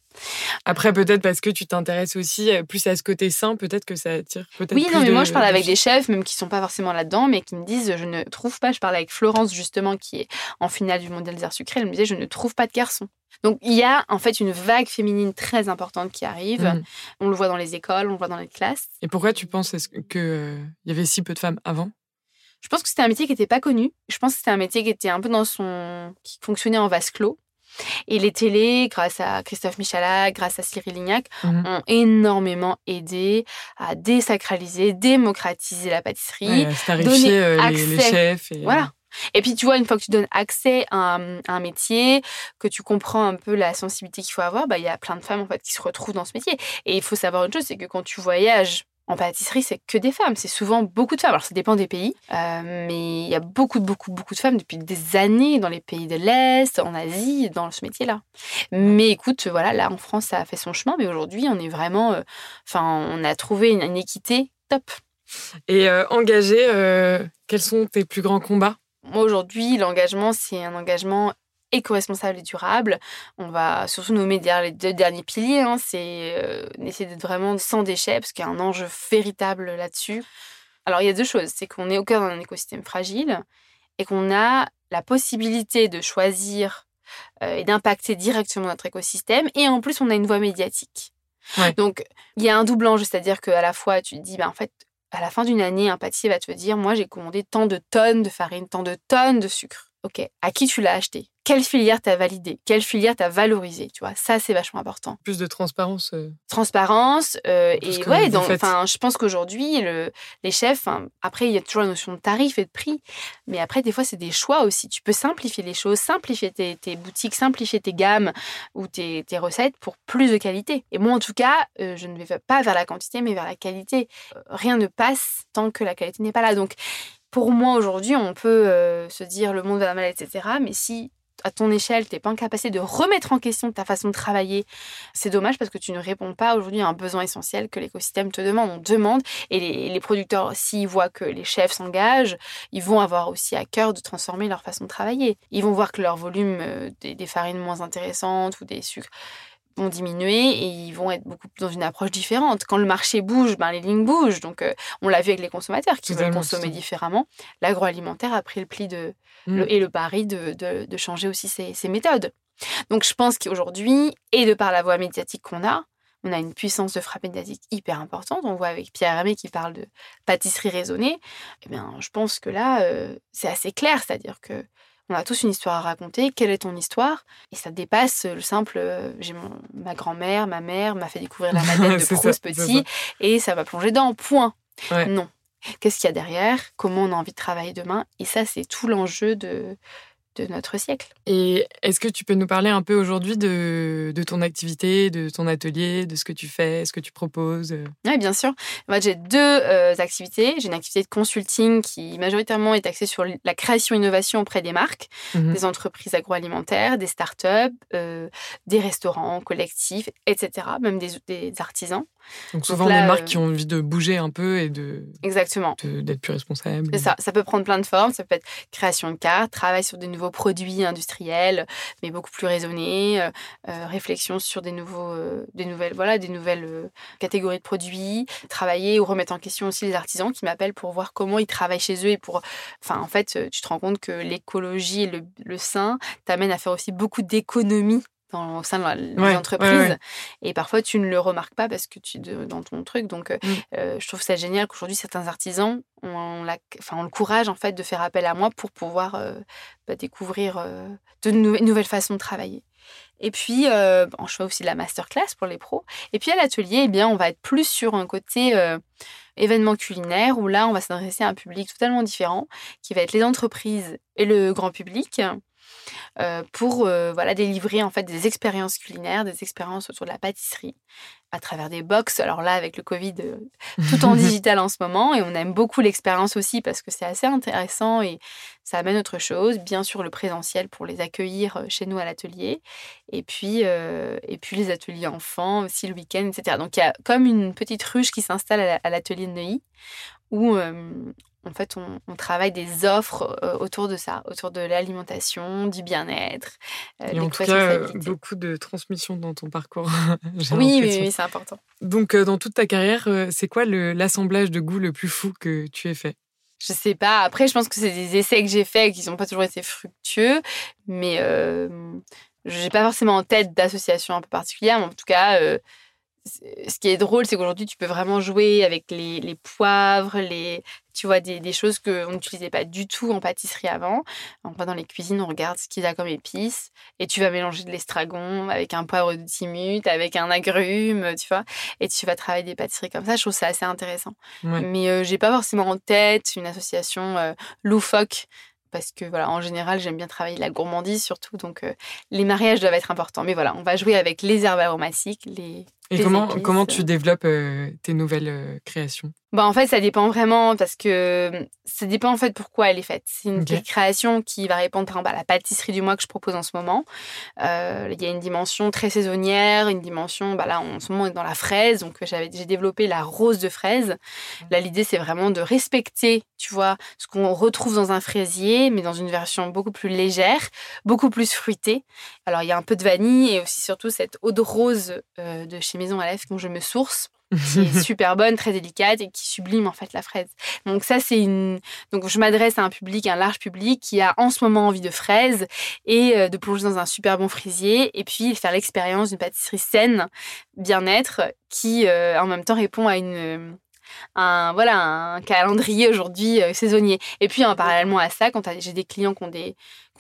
Après, peut-être parce que tu t'intéresses aussi euh, plus à ce côté sain, peut-être que ça attire peut-être Oui, non, mais de- moi, je parle de avec des chefs, même qui sont pas forcément là-dedans, mais qui me disent je ne trouve pas. Je parlais avec Florence, justement, qui est en finale du Mondial des Arts Sucrés. Elle me disait je ne trouve pas de garçons. Donc, il y a en fait une vague féminine très importante qui arrive. Mm. On le voit dans les écoles, on le voit dans les classes. Et pourquoi tu penses que, euh, y avait si peu de femmes avant? Je pense que c'était un métier qui n'était pas connu. Je pense que c'était un métier qui était un peu dans son. qui fonctionnait en vase clos. Et les télés, grâce à Christophe Michalak, grâce à Cyril Lignac, Mhm. ont énormément aidé à désacraliser, démocratiser la pâtisserie. Ouais, donner euh, les, les accès. chefs. Et, Voilà. Et puis, tu vois, une fois que tu donnes accès à un, à un métier, que tu comprends un peu la sensibilité qu'il faut avoir, bah, il y a plein de femmes, en fait, qui se retrouvent dans ce métier. Et il faut savoir une chose, c'est que quand tu voyages en pâtisserie, c'est que des femmes. C'est souvent beaucoup de femmes. Alors, ça dépend des pays. euh, mais il y a beaucoup, beaucoup, beaucoup de femmes depuis des années dans les pays de l'Est, en Asie, dans ce métier-là. Mais écoute, voilà, là, en France, ça a fait son chemin. Mais aujourd'hui, on est vraiment... euh, Enfin, on a trouvé une, une équité top. Et euh, engagé, euh, quels sont tes plus grands combats? Moi, aujourd'hui, l'engagement, c'est un engagement éco-responsable et durable. On va surtout nommer derrière les deux derniers piliers. hein, c'est euh, essayer d'être vraiment sans déchets, parce qu'il y a un enjeu véritable là-dessus. Alors, il y a deux choses. C'est qu'on est au cœur d'un écosystème fragile et qu'on a la possibilité de choisir euh, et d'impacter directement notre écosystème. Et en plus, on a une voie médiatique. Ouais. Donc, il y a un double enjeu, c'est-à-dire qu'à la fois, tu te dis, bah, en fait, à la fin d'une année, un pâtissier va te dire, moi, j'ai commandé tant de tonnes de farine, tant de tonnes de sucre. Ok, à qui tu l'as acheté? Quelle filière t'as validé? Quelle filière t'as valorisé? Tu vois, ça, c'est vachement important. Plus de transparence. euh, Transparence euh, et ouais, donc, je pense qu'aujourd'hui, le, les chefs, après, il y a toujours la notion de tarif et de prix, mais après, des fois, c'est des choix aussi. Tu peux simplifier les choses, simplifier tes, tes boutiques, simplifier tes gammes ou tes, tes recettes pour plus de qualité. Et moi, en tout cas, euh, je ne vais pas vers la quantité, mais vers la qualité. Rien ne passe tant que la qualité n'est pas là. Donc, pour moi, aujourd'hui, on peut euh, se dire le monde va mal, etc. Mais si à ton échelle, tu n'es pas en capacité de remettre en question ta façon de travailler, c'est dommage parce que tu ne réponds pas aujourd'hui à un besoin essentiel que l'écosystème te demande. On demande, et les, producteurs, s'ils voient que les chefs s'engagent, ils vont avoir aussi à cœur de transformer leur façon de travailler. Ils vont voir que leur volume euh, des, des farines moins intéressantes ou des sucres vont diminuer et ils vont être beaucoup dans une approche différente. Quand le marché bouge, ben, les lignes bougent. Donc, euh, on l'a vu avec les consommateurs qui veulent consommer différemment. L'agroalimentaire a pris le pli de, mm. et le pari de, de, changer aussi ses, ses, méthodes. Donc, je pense qu'aujourd'hui, et de par la voie médiatique qu'on a, on a une puissance de frappe médiatique hyper importante. On voit avec Pierre Hermé qui parle de pâtisserie raisonnée. Eh bien, je pense que là, euh, c'est assez clair. C'est-à-dire que on a tous une histoire à raconter. Quelle est ton histoire? Et ça dépasse le simple. Euh, j'ai ma grand-mère, ma mère m'a fait découvrir la Madeleine de Proust petit et ça m'a plongé dans point. Non. Qu'est-ce qu'il y a derrière? Comment on a envie de travailler demain? Et ça, c'est tout l'enjeu de, de notre siècle. Et est-ce que tu peux nous parler un peu aujourd'hui de, de, ton activité, de ton atelier, de ce que tu fais, ce que tu proposes? Oui, bien sûr. Moi, j'ai deux euh, activités. J'ai une activité de consulting qui majoritairement est axée sur la création-innovation auprès des marques, mhm. des entreprises agroalimentaires, des startups, euh, des restaurants collectifs, etc., même des, des artisans. Donc souvent des marques qui ont envie de bouger un peu et de exactement d'être plus responsables. C'est ça. Ça peut prendre plein de formes. Ça peut être création de cartes, travail sur des nouveaux produits industriels, mais beaucoup plus raisonnés, euh, euh, réflexion sur des nouveaux, euh, des nouvelles, voilà, des nouvelles catégories de produits, travailler ou remettre en question aussi les artisans qui m'appellent pour voir comment ils travaillent chez eux et pour, enfin, en fait, tu te rends compte que l'écologie et le, le sain t'amènent à faire aussi beaucoup d'économies dans, au sein de l'entreprise. Et parfois, tu ne le remarques pas parce que tu es dans ton truc. Donc, euh, mm. euh, je trouve ça génial qu'aujourd'hui, certains artisans ont, la, enfin, ont le courage en fait, de faire appel à moi pour pouvoir euh, bah, découvrir de nouvelles façons de travailler. Et puis, je fais aussi de la masterclass pour les pros. Et puis, à l'atelier, eh bien, on va être plus sur un côté événement culinaire où là, on va s'adresser à un public totalement différent qui va être les entreprises et le grand public euh, pour euh, voilà délivrer en fait des expériences culinaires, des expériences autour de la pâtisserie à travers des box. Alors là, avec le Covid, euh, tout en digital en ce moment, et on aime beaucoup l'expérience aussi parce que c'est assez intéressant et ça amène autre chose. Bien sûr, le présentiel pour les accueillir chez nous à l'atelier, et puis et puis les ateliers enfants aussi le week-end, etc. Donc il y a comme une petite ruche qui s'installe à l'atelier de Neuilly où en fait, on, travaille des offres euh, autour de ça, autour de l'alimentation, du bien-être. Euh, Et en tout cas, beaucoup de transmission dans ton parcours. oui, oui, c'est important. Donc, euh, dans toute ta carrière, c'est quoi l'assemblage de goûts le plus fou que tu aies fait? Je sais pas. Après, je pense que c'est des essais que j'ai faits qui n'ont pas toujours été fructueux, mais je j'ai pas forcément en tête d'association un peu particulière. Mais en tout cas, ce qui est drôle, c'est qu'aujourd'hui, tu peux vraiment jouer avec les, les poivres, les, tu vois, des, des choses qu'on n'utilisait pas du tout en pâtisserie avant. On va dans les cuisines, on regarde ce qu'il y a comme épices, et tu vas mélanger de l'estragon avec un poivre de timut, avec un agrume, tu vois, et tu vas travailler des pâtisseries comme ça. Je trouve ça assez intéressant. Mais euh, j'ai pas forcément en tête une association euh, loufoque parce que voilà, en général, j'aime bien travailler la gourmandise surtout, donc euh, les mariages doivent être importants. Mais voilà, on va jouer avec les herbes aromatiques, les et comment, comment tu développes tes nouvelles créations? Bah, en fait, ça dépend vraiment parce que ça dépend en fait pourquoi elle est faite. C'est une création qui va répondre à la pâtisserie du mois que je propose en ce moment. Euh, il y a une dimension très saisonnière, une dimension, bah là en ce moment on est dans la fraise, donc j'avais j'ai développé la rose de fraise. Là l'idée c'est vraiment de respecter, tu vois, ce qu'on retrouve dans un fraisier, mais dans une version beaucoup plus légère, beaucoup plus fruitée. Alors il y a un peu de vanille et aussi surtout cette eau de rose euh, de chez Maison Lèvres dont je me source qui est super bonne, très délicate et qui sublime en fait la fraise. Donc ça c'est une donc je m'adresse à un public, un large public qui a en ce moment envie de fraises et euh, de plonger dans un super bon frisier et puis faire l'expérience d'une pâtisserie saine, bien-être qui euh, en même temps répond à une un voilà un calendrier aujourd'hui euh, saisonnier. Et puis en parallèlement à ça, quand j'ai des clients qui ont des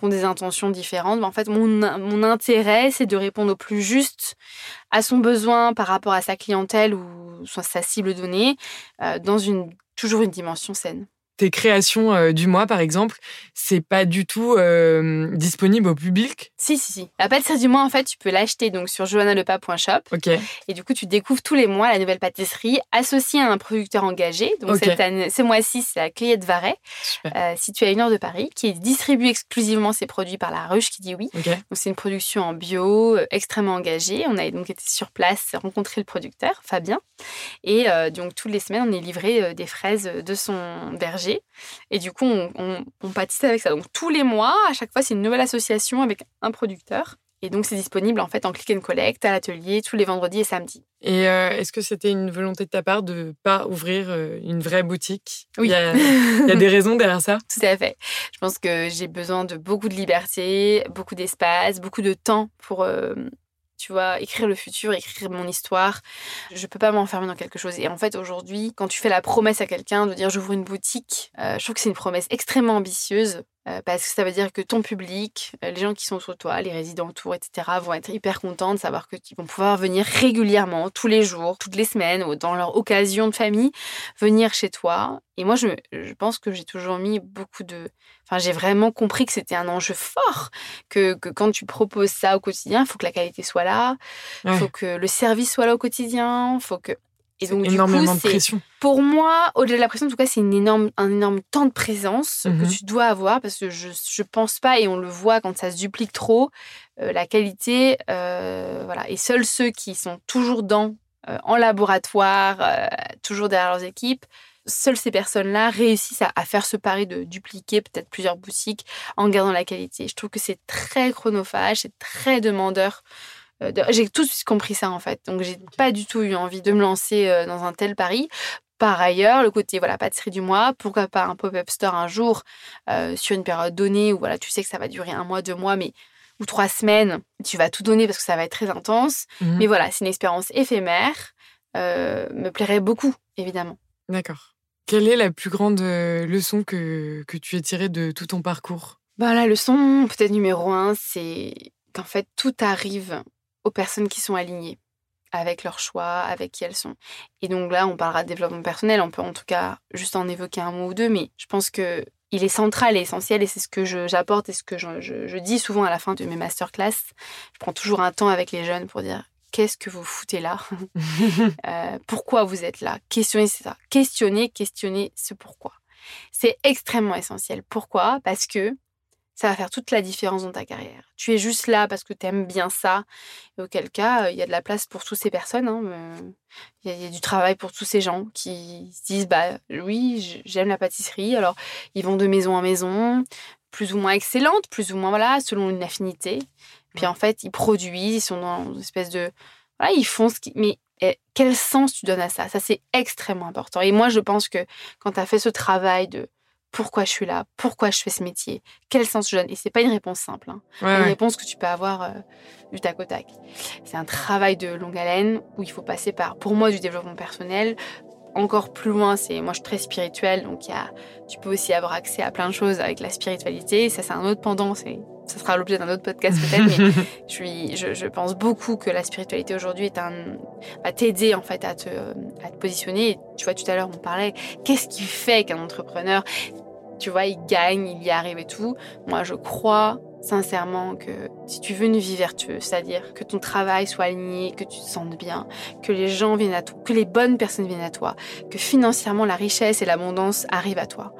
des intentions différentes. Mais en fait, mon, intérêt, c'est de répondre au plus juste à son besoin par rapport à sa clientèle ou sa cible donnée, euh, dans toujours une dimension saine. Tes créations euh, du mois, par exemple, c'est pas du tout euh, disponible au public? Si, si, si. La pâtisserie du mois, en fait, tu peux l'acheter donc sur joannalepas.shop. Ok. Et du coup, tu découvres tous les mois la nouvelle pâtisserie associée à un producteur engagé. Donc, cette année, ce mois-ci, c'est la Clayette Varet, euh, située à une heure de Paris, qui distribue exclusivement ses produits par la ruche qui dit oui. Donc, c'est une production en bio, extrêmement engagée. On a donc été sur place, rencontrer le producteur, Fabien. Et donc, toutes les semaines, on est livré des fraises de son Et du coup, on, on, on pâtisse avec ça. Donc, tous les mois, à chaque fois, c'est une nouvelle association avec un producteur. Et donc, c'est disponible en fait en click and collect à l'atelier tous les vendredis et samedis. Et euh, est-ce que c'était une volonté de ta part de pas ouvrir euh, une vraie boutique? Oui. Il y a, il y a des raisons derrière ça? Tout à fait. Je pense que j'ai besoin de beaucoup de liberté, beaucoup d'espace, beaucoup de temps pour, euh, tu vois, écrire le futur, écrire mon histoire. Je peux pas m'enfermer dans quelque chose. Et en fait, aujourd'hui, quand tu fais la promesse à quelqu'un de dire j'ouvre une boutique, euh, je trouve que c'est une promesse extrêmement ambitieuse. Euh, parce que ça veut dire que ton public, euh, les gens qui sont autour de toi, les résidents autour, etc., vont être hyper contents de savoir que qu'ils vont pouvoir venir régulièrement, tous les jours, toutes les semaines, ou dans leur occasion de famille, venir chez toi. Et moi, je, je pense que j'ai toujours mis beaucoup de... Enfin, j'ai vraiment compris que c'était un enjeu fort, que, que quand tu proposes ça au quotidien, il faut que la qualité soit là, il Ouais. faut que le service soit là au quotidien, faut que... Et donc, du énormément coup, de pression. pour moi, au-delà de la pression, en tout cas, c'est une énorme, un énorme temps de présence Mhm. que tu dois avoir parce que je, je pense pas, et on le voit quand ça se duplique trop, euh, la qualité, euh, voilà. Et seuls ceux qui sont toujours dans, euh, en laboratoire, toujours derrière leurs équipes, seules ces personnes-là réussissent à, à faire ce pari de dupliquer peut-être plusieurs boutiques en gardant la qualité. Je trouve que c'est très chronophage, c'est très demandeur. Euh, de- J'ai tout de suite compris ça en fait. Donc j'ai pas du tout eu envie de me lancer euh, dans un tel pari. Par ailleurs, le côté voilà pâtisserie du mois, pourquoi pas un pop-up store un jour euh, sur une période donnée où voilà tu sais que ça va durer un mois, deux mois, mais ou trois semaines, tu vas tout donner parce que ça va être très intense. Mhm. Mais voilà, c'est une expérience éphémère, euh, me plairait beaucoup évidemment. D'accord. Quelle est la plus grande leçon que, que tu as tirée de tout ton parcours? Bah, la leçon, peut-être numéro un, c'est qu'en fait, tout arrive aux personnes qui sont alignées avec leurs choix, avec qui elles sont. Et donc là, on parlera de développement personnel, on peut en tout cas juste en évoquer un mot ou deux, mais je pense que il est central et essentiel, et c'est ce que j'apporte et ce que je, je- je dis souvent à la fin de mes masterclass. Je prends toujours un temps avec les jeunes pour dire qu'est-ce que vous foutez là? Euh, Pourquoi vous êtes là? Questionnez ça. Questionnez, questionnez ce pourquoi. C'est extrêmement essentiel. Pourquoi? Parce que ça va faire toute la différence dans ta carrière. Tu es juste là parce que tu aimes bien ça. Et auquel cas, euh, il y a de la place pour toutes ces personnes. hein, euh, Il y, a- il y a du travail pour tous ces gens qui se disent bah oui, j'aime la pâtisserie. Alors, ils vont de maison en maison, plus ou moins excellente, plus ou moins voilà, selon une affinité. Puis en fait, ils produisent, ils sont dans une espèce de voilà, ils font ce qui mais eh, quel sens tu donnes à ça? Ça c'est extrêmement important. Et moi, je pense que quand tu as fait ce travail de pourquoi je suis là, pourquoi je fais ce métier, quel sens je donne. Et c'est pas une réponse simple, hein. Ouais, une ouais. réponse que tu peux avoir euh, du tac au tac. C'est un travail de longue haleine où il faut passer par, pour moi, du développement personnel. Encore plus loin, c'est moi je suis très spirituelle, donc y a, tu peux aussi avoir accès à plein de choses avec la spiritualité. Ça c'est un autre pendant, c'est, ça sera l'objet d'un autre podcast peut-être, mais je, suis, je, je pense beaucoup que la spiritualité aujourd'hui est un, va t'aider en fait à te, à te positionner. Et tu vois, tout à l'heure on parlait, qu'est-ce qui fait qu'un entrepreneur, tu vois, il gagne, il y arrive et tout? Moi, je crois sincèrement que si tu veux une vie vertueuse, c'est-à-dire que ton travail soit aligné, que tu te sentes bien, que les gens viennent à toi, que les bonnes personnes viennent à toi, que financièrement la richesse et l'abondance arrivent à toi,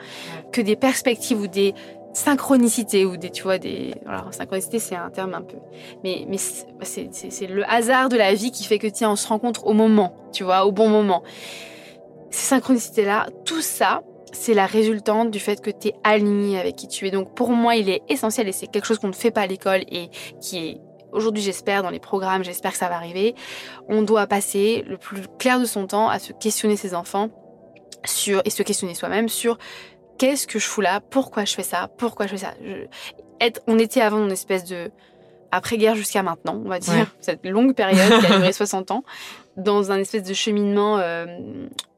que des perspectives ou des synchronicités ou des tu vois des alors synchronicité c'est un terme un peu mais mais c'est le hasard de la vie qui fait que tiens on se rencontre au moment tu vois au bon moment ces synchronicités là tout ça c'est la résultante du fait que tu es aligné avec qui tu es. Donc pour moi, il est essentiel et c'est quelque chose qu'on ne fait pas à l'école et qui est aujourd'hui, j'espère, dans les programmes, j'espère que ça va arriver. On doit passer le plus clair de son temps à se questionner ses enfants sur et se questionner soi-même sur qu'est-ce que je fous là, pourquoi je fais ça, pourquoi je fais ça? Je- être, on était avant une espèce de après-guerre jusqu'à maintenant, on va dire, Ouais. cette longue période qui a duré 60 ans, dans un espèce de cheminement euh,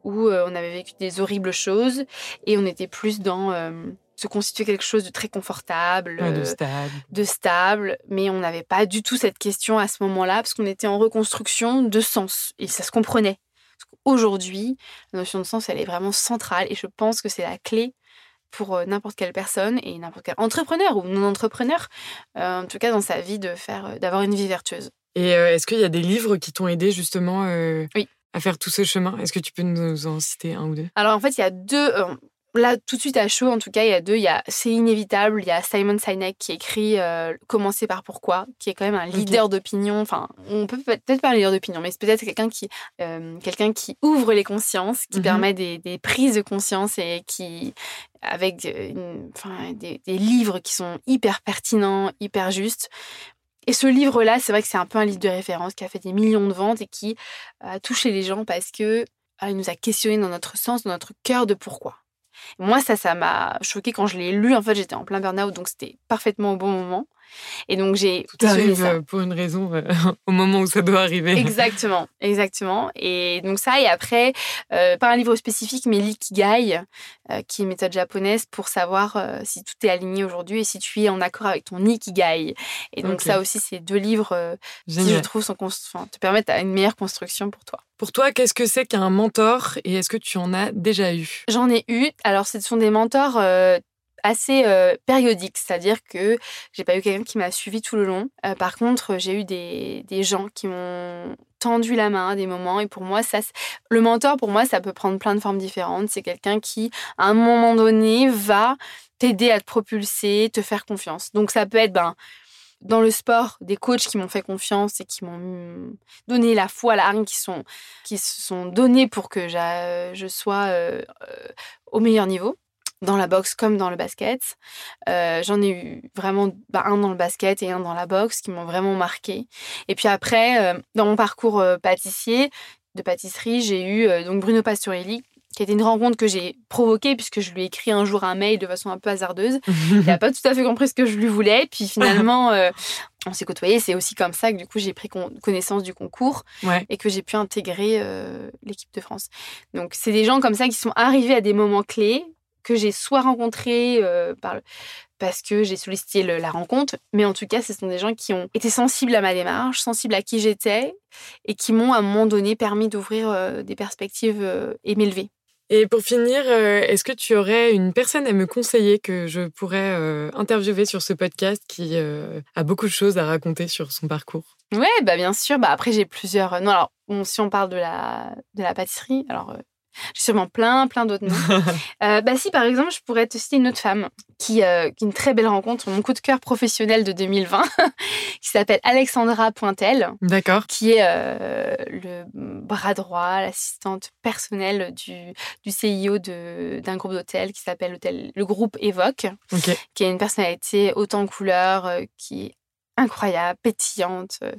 où euh, on avait vécu des horribles choses et on était plus dans euh, se constituer quelque chose de très confortable, Ouais, de stade. de stable, mais on n'avait pas du tout cette question à ce moment-là parce qu'on était en reconstruction de sens et ça se comprenait. aujourd'hui, la notion de sens, elle est vraiment centrale et je pense que c'est la clé pour euh, n'importe quelle personne et n'importe quel entrepreneur ou non-entrepreneur, euh, en tout cas dans sa vie, de faire, euh, d'avoir une vie vertueuse. Et est-ce qu'il y a des livres qui t'ont aidé justement oui. à faire tout ce chemin? Est-ce que tu peux nous en citer un ou deux? Alors en fait, il y a deux là, tout de suite à chaud, en tout cas, il y a deux. Il y a C'est inévitable. Il y a Simon Sinek qui écrit euh, Commencer par pourquoi, qui est quand même un leader d'opinion. Enfin, on peut peut-être pas un leader d'opinion, mais c'est peut-être quelqu'un qui, euh, quelqu'un qui ouvre les consciences, qui mhm. permet des, des, prises de conscience et qui, avec enfin, des, des livres qui sont hyper pertinents, hyper justes. Et ce livre-là, c'est vrai que c'est un peu un livre de référence qui a fait des millions de ventes et qui a touché les gens parce que euh, il nous a questionné dans notre sens, dans notre cœur de pourquoi. Moi, ça, ça m'a choqué quand je l'ai lu. En fait, j'étais en plein burn-out, donc c'était parfaitement au bon moment. Et donc j'ai tout arrive euh, pour une raison euh, au moment où ça doit arriver. Exactement, exactement. Et donc ça et après euh, pas un livre spécifique mais l'ikigai qui est une méthode japonaise pour savoir si tout est aligné aujourd'hui et si tu es en accord avec ton ikigai. Et donc ça aussi c'est deux livres qui je trouve sont te permettent une meilleure construction pour toi. Pour toi, qu'est-ce que c'est qu'un mentor et est-ce que tu en as déjà eu? J'en ai eu. Alors, ce sont des mentors assez périodique, c'est-à-dire que j'ai pas eu quelqu'un qui m'a suivi tout le long. Euh, par contre, j'ai eu des, gens qui m'ont tendu la main à des moments et pour moi le mentor pour moi ça peut prendre plein de formes différentes, c'est quelqu'un qui à un moment donné va t'aider à te propulser, te faire confiance. Donc ça peut être ben dans le sport, des coachs qui m'ont fait confiance et qui m'ont donné la foi, la hargne, qui, se sont donnés pour que je sois au meilleur niveau dans la boxe comme dans le basket. Euh, j'en ai eu vraiment bah, un dans le basket et un dans la boxe qui m'ont vraiment marqué. Et puis après, euh, dans mon parcours euh, pâtissier, de pâtisserie, j'ai eu donc Bruno Pastorelli qui a été une rencontre que j'ai provoquée puisque je lui ai écrit un jour un mail de façon un peu hasardeuse. Il n'a pas tout à fait compris ce que je lui voulais. Puis finalement, on s'est côtoyés. C'est aussi comme ça que du coup j'ai pris connaissance du concours et que j'ai pu intégrer l'équipe de France. Donc c'est des gens comme ça qui sont arrivés à des moments clés que j'ai soit rencontré euh, par, parce que j'ai sollicité la rencontre, mais en tout cas, ce sont des gens qui ont été sensibles à ma démarche, sensibles à qui j'étais, et qui m'ont à un moment donné permis d'ouvrir euh, des perspectives euh, et m'élever. Et pour finir, est-ce que tu aurais une personne à me conseiller que je pourrais interviewer sur ce podcast qui a beaucoup de choses à raconter sur son parcours? Ouais, bah bien sûr. Bah après j'ai plusieurs. Non alors si on parle de la de la pâtisserie, alors j'ai sûrement plein, plein d'autres noms. euh, bah si, par exemple, je pourrais te citer une autre femme qui, euh, qui est une très belle rencontre, mon coup de cœur professionnel de 2020, qui s'appelle Alexandra Pointel. D'accord. Qui est euh, le bras droit, l'assistante personnelle du, du CIO d'un groupe d'hôtels qui s'appelle le groupe Evoque, qui a une personnalité autant en couleur, qui est incroyable, pétillante euh,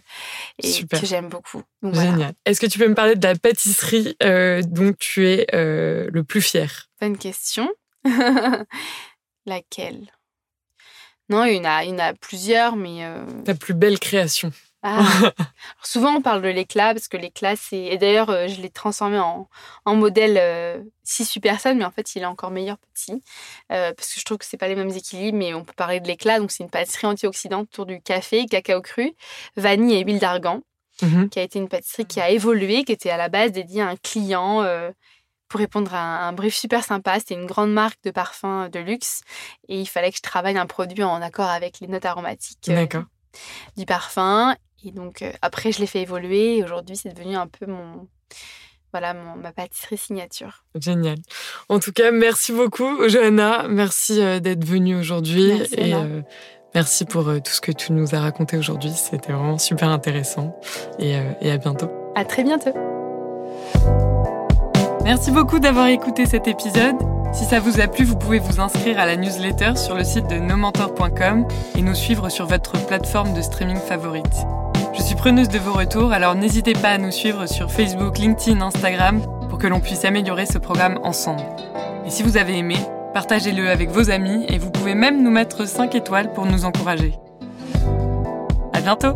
et que j'aime beaucoup. Génial. Est-ce que tu peux me parler de la pâtisserie euh, dont tu es euh, le plus fier? Bonne question. Laquelle? Non, il y, en a, il y en a plusieurs, mais... Ta plus belle création ah. Souvent, on parle de l'éclat parce que l'éclat, c'est. Et d'ailleurs, euh, je l'ai transformé en, en modèle 6 euh, personnes, mais en fait, il est encore meilleur petit euh, parce que je trouve que c'est pas les mêmes équilibres, mais on peut parler de l'éclat. Donc, c'est une pâtisserie antioxydante autour du café, cacao cru, vanille et huile d'argan, mhm. qui a été une pâtisserie qui a évolué, qui était à la base dédiée à un client. pour répondre à un, brief super sympa, c'était une grande marque de parfum de luxe et il fallait que je travaille un produit en accord avec les notes aromatiques du parfum et donc, euh, après, je l'ai fait évoluer et aujourd'hui, c'est devenu un peu mon, voilà, mon, ma pâtisserie signature. Génial. En tout cas, merci beaucoup, Johanna. Merci euh, d'être venue aujourd'hui. et euh, merci pour tout ce que tu nous as raconté aujourd'hui. C'était vraiment super intéressant. Et, et à bientôt. À très bientôt. Merci beaucoup d'avoir écouté cet épisode. Si ça vous a plu, vous pouvez vous inscrire à la newsletter sur le site de nomentor.com et nous suivre sur votre plateforme de streaming favorite. Je suis preneuse de vos retours, alors n'hésitez pas à nous suivre sur Facebook, LinkedIn, Instagram pour que l'on puisse améliorer ce programme ensemble. Et si vous avez aimé, partagez-le avec vos amis et vous pouvez même nous mettre 5 étoiles pour nous encourager. À bientôt!